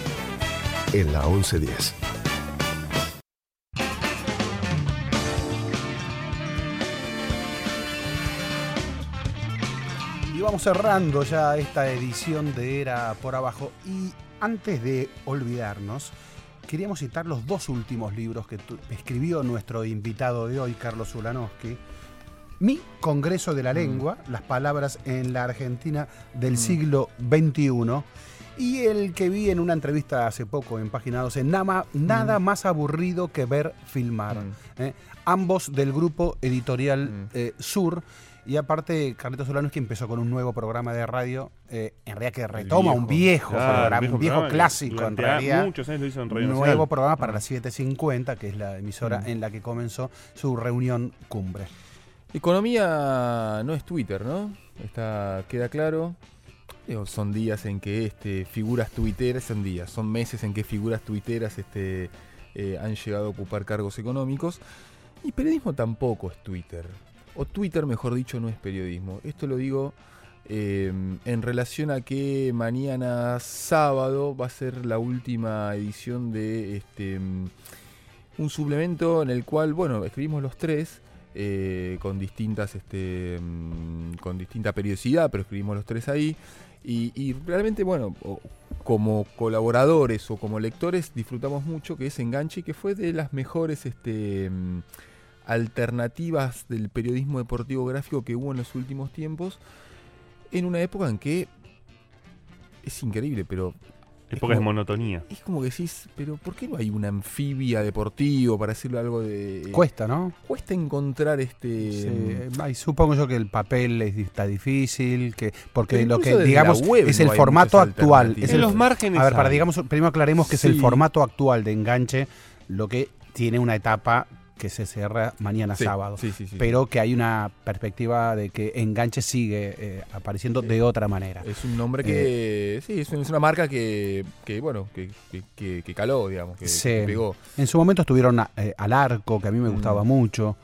en la 1110. Y vamos cerrando ya esta edición de Era por Abajo. Y antes de olvidarnos, queríamos citar los dos últimos libros que escribió nuestro invitado de hoy, Carlos Ulanowski. Mi Congreso de la Lengua, las palabras en la Argentina del siglo XXI. Y el que vi en una entrevista hace poco en Página 12, nada, nada más aburrido que ver filmar. Mm. ¿eh? Ambos del grupo editorial Mm. eh, Sur. Y aparte, Carlitos Solano que empezó con un nuevo programa de radio, eh, en realidad que retoma un viejo Claro, programa, un viejo programa clásico en realidad. Muchos años lo hizo en Radio Nuevo Nacional. programa para las 7.50, que es la emisora Mm. en la que comenzó su reunión cumbre. Economía no es Twitter, ¿no? Está, queda claro. Son días en que este, figuras tuiteras, son días, son meses en que figuras tuiteras este, eh, han llegado a ocupar cargos económicos. Y periodismo tampoco es Twitter. O Twitter, mejor dicho, no es periodismo. Esto lo digo eh, en relación a que mañana sábado va a ser la última edición de este, un suplemento en el cual, bueno, escribimos los tres eh, con distintas este, con distinta periodicidad, pero escribimos los tres ahí. Y, realmente, bueno, como colaboradores o como lectores disfrutamos mucho que es Enganche, que fue de las mejores este, mm, alternativas del periodismo deportivo gráfico que hubo en los últimos tiempos, en una época en que es increíble, pero es Época de monotonía. es como que decís, pero ¿por qué no hay una anfibia deportivo para decirlo algo de... Cuesta, ¿no? Cuesta encontrar este... Sí, ay, supongo yo que el papel es- está difícil, que porque Pero lo que digamos es no el formato actual. Es En el, los márgenes a ver, para digamos, primero aclaremos que es el formato actual de enganche, lo que tiene una etapa que se cierra mañana Sí, sábado. sí, sí, sí. pero que hay una perspectiva de que enganche sigue eh, apareciendo de otra manera. Es un nombre que... sí, es, un- es una marca que, que bueno, que, que, que- que caló, digamos, que, Sí. que pegó. En su momento estuvieron eh, al arco, que a mí me Mm. gustaba mucho.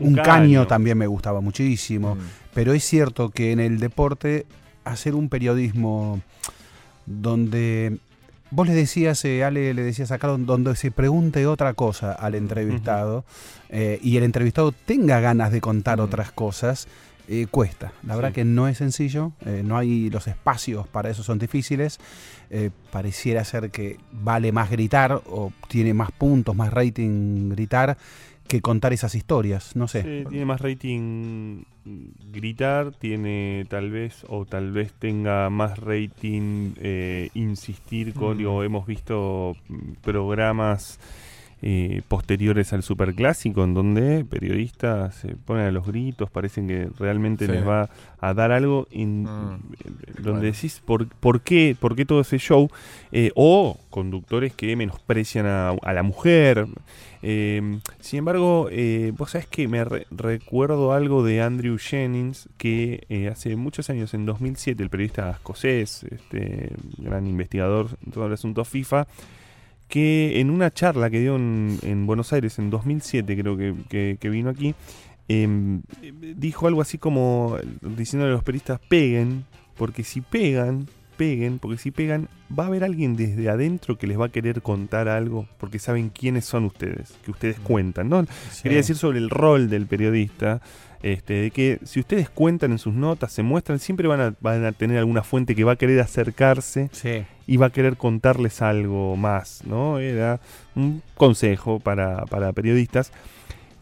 Un Un caño. caño. también me gustaba muchísimo. Mm. Pero es cierto que en el deporte hacer un periodismo donde vos le decías, eh, Ale, le decías acá, donde se pregunte otra cosa al entrevistado eh, y el entrevistado tenga ganas de contar otras cosas, eh, cuesta. La verdad Sí. que no es sencillo, eh, no hay los espacios para eso, son difíciles. Eh, pareciera ser que vale más gritar o tiene más puntos, más rating gritar que contar esas historias, no sé. Sí, tiene más rating gritar, tiene tal vez, o tal vez tenga más rating eh, insistir con, Mm. digo, hemos visto mm, programas eh, posteriores al superclásico en donde periodistas se ponen a los gritos, parecen que realmente Sí. les va a dar algo, en, Mm. en- donde Bueno. decís, ¿por, por qué, ¿por qué todo ese show? Eh, o conductores que menosprecian a, a la mujer. Eh, sin embargo, eh, vos sabés que me re- recuerdo algo de Andrew Jennings, que eh, hace muchos años, en 2007, el periodista escocés, este gran investigador en todo el asunto FIFA, que en una charla que dio en, en Buenos Aires en 2007, creo que, que- vino aquí, em, dijo algo así como diciendo a los periodistas peguen, porque si pegan, peguen, porque si pegan, va a haber alguien desde adentro que les va a querer contar algo, porque saben quiénes son ustedes, que ustedes cuentan, ¿no? Quería decir sobre el rol del periodista, este, de que si ustedes cuentan en sus notas, se muestran, siempre van a, van a tener alguna fuente que va a querer acercarse Sí. y va a querer contarles algo más, ¿no? Era un consejo para, para periodistas.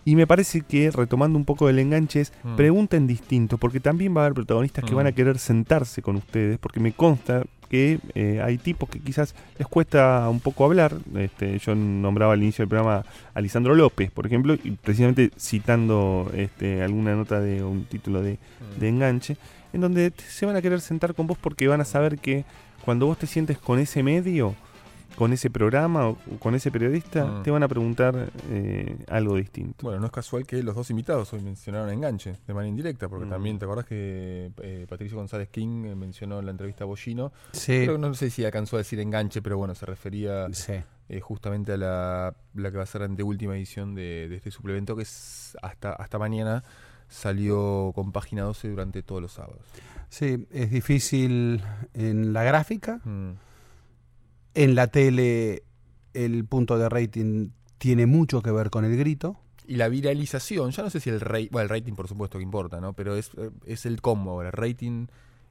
Y me parece que, retomando un poco del enganche, es Mm. pregunten distinto, porque también va a haber protagonistas que Mm. van a querer sentarse con ustedes, porque me consta que eh, hay tipos que quizás les cuesta un poco hablar. Este, yo nombraba al inicio del programa a Lisandro López, por ejemplo, y precisamente citando este, alguna nota de un título de, de enganche, en donde se van a querer sentar con vos porque van a saber que cuando vos te sientes con ese medio, con ese programa o con ese periodista, Mm. te van a preguntar eh, algo distinto. Bueno, no es casual que los dos invitados hoy mencionaron enganche de manera indirecta, porque Mm. también te acordás que eh, Patricio González King eh, mencionó en la entrevista a Bollino, Sí. creo que no sé si alcanzó a decir enganche, pero bueno, se refería Sí. eh, justamente a la, la que va a ser la anteúltima edición de, de este suplemento, que es hasta, hasta mañana salió con página 12 durante todos los sábados. Sí, es difícil en la gráfica. Mm. En la tele el punto de rating tiene mucho que ver con el grito. Y la viralización, ya no sé si el rating, bueno, el rating por supuesto que importa, ¿no? Pero es, es el combo ahora, rating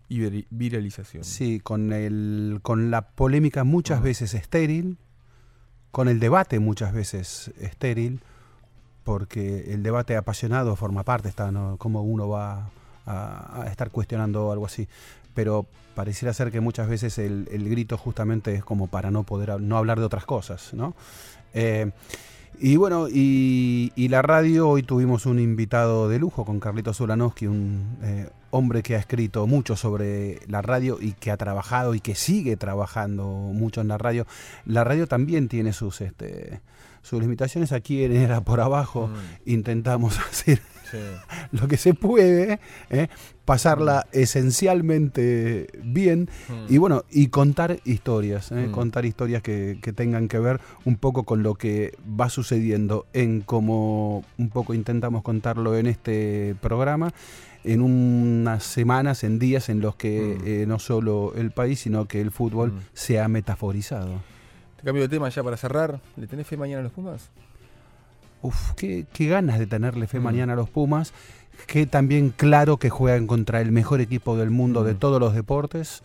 y viralización. Sí, con, el, con la polémica muchas veces estéril, con el debate muchas veces estéril, porque el debate apasionado forma parte, está, ¿no? Cómo uno va a, a estar cuestionando algo así. Pero pareciera ser que muchas veces el, el grito justamente es como para no poder no hablar de otras cosas, ¿no? Eh, y bueno, y, y la radio, hoy tuvimos un invitado de lujo con Carlitos Zulanowski, un eh, hombre que ha escrito mucho sobre la radio y que ha trabajado y que sigue trabajando mucho en la radio. La radio también tiene sus, este, sus limitaciones. Aquí en Era por Abajo Mm, intentamos hacer sí. lo que se puede, ¿eh? pasarla esencialmente bien Mm. y bueno, y contar historias, ¿eh? Mm. contar historias que, que tengan que ver un poco con lo que va sucediendo en como un poco intentamos contarlo en este programa, en unas semanas, en días en los que Mm. eh, no solo el país, sino que el fútbol Mm. se ha metaforizado. Te cambio de tema ya para cerrar. ¿Le tenés fe mañana a los Pumas? Uf, qué, qué ganas de tenerle fe Mm. mañana a los Pumas. Que también claro que juegan contra el mejor equipo del mundo de Mm. todos los deportes.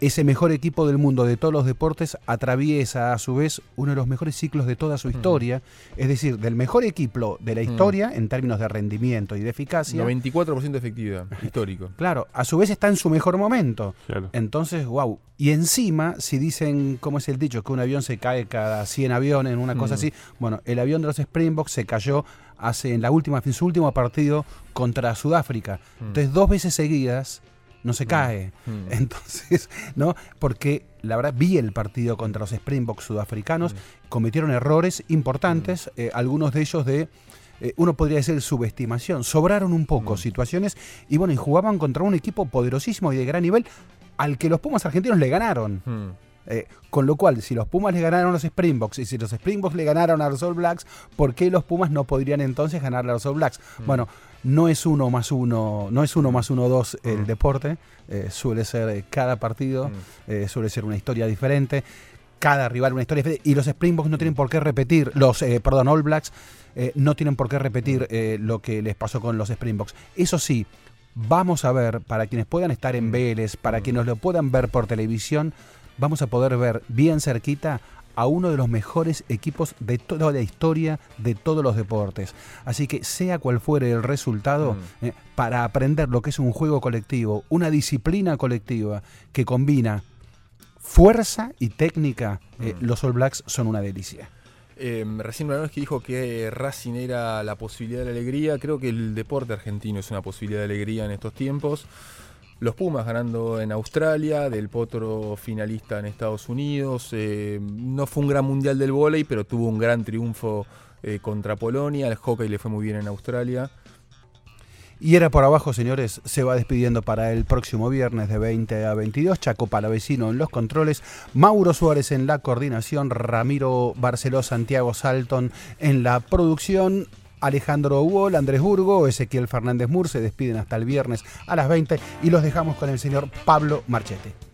Ese mejor equipo del mundo de todos los deportes atraviesa a su vez uno de los mejores ciclos de toda su Mm. historia. Es decir, del mejor equipo de la Mm. historia en términos de rendimiento y de eficacia. 94% de efectividad, histórico. Claro, a su vez está en su mejor momento. Claro. Entonces, wow. Y encima, si dicen, ¿cómo es el dicho? Que un avión se cae cada 100 aviones, en una cosa Mm. así. Bueno, el avión de los Springboks se cayó hace en la última, en su último partido contra Sudáfrica. Mm. Entonces, dos veces seguidas no se cae. Mm. Entonces, ¿no? Porque la verdad vi el partido contra los Springboks sudafricanos, Mm. cometieron errores importantes, eh, algunos de ellos de eh, uno podría decir subestimación, sobraron un poco Mm. situaciones y bueno, y jugaban contra un equipo poderosísimo y de gran nivel al que los Pumas argentinos le ganaron. Mm. Eh, con lo cual, si los Pumas le ganaron a los Springboks y si los Springboks le ganaron a los All Blacks, ¿por qué los Pumas no podrían entonces ganarle a los All Blacks? Mm. Bueno, no es uno más uno, no es uno más uno dos el Mm. deporte, eh, suele ser eh, cada partido, Mm. eh, suele ser una historia diferente, cada rival una historia diferente, y los Springboks no tienen por qué repetir, los, eh, perdón, All Blacks no tienen por qué repetir lo que les pasó con los Springboks. Eso sí, vamos a ver, para quienes puedan estar en Mm. Vélez, para Mm. quienes lo puedan ver por televisión, vamos a poder ver bien cerquita a uno de los mejores equipos de toda la historia de todos los deportes. Así que sea cual fuere el resultado, Mm. eh, para aprender lo que es un juego colectivo, una disciplina colectiva que combina fuerza y técnica, eh, Mm. los All Blacks son una delicia. Eh, recién que dijo que Racing era la posibilidad de la alegría. Creo que el deporte argentino es una posibilidad de alegría en estos tiempos. Los Pumas ganando en Australia, Del Potro finalista en Estados Unidos. eh, no fue un gran mundial del vóley, pero tuvo un gran triunfo eh, contra Polonia. El hockey le fue muy bien en Australia. Y era por abajo, señores, se va despidiendo para el próximo viernes de 20 a 22. Chaco Palavecino en los controles, Mauro Suárez en la coordinación, Ramiro Barceló, Santiago Salton en la producción. Alejandro Wall, Andrés Burgo, Ezequiel Fernández Mur se despiden hasta el viernes a las 20 y los dejamos con el señor Pablo Marchete.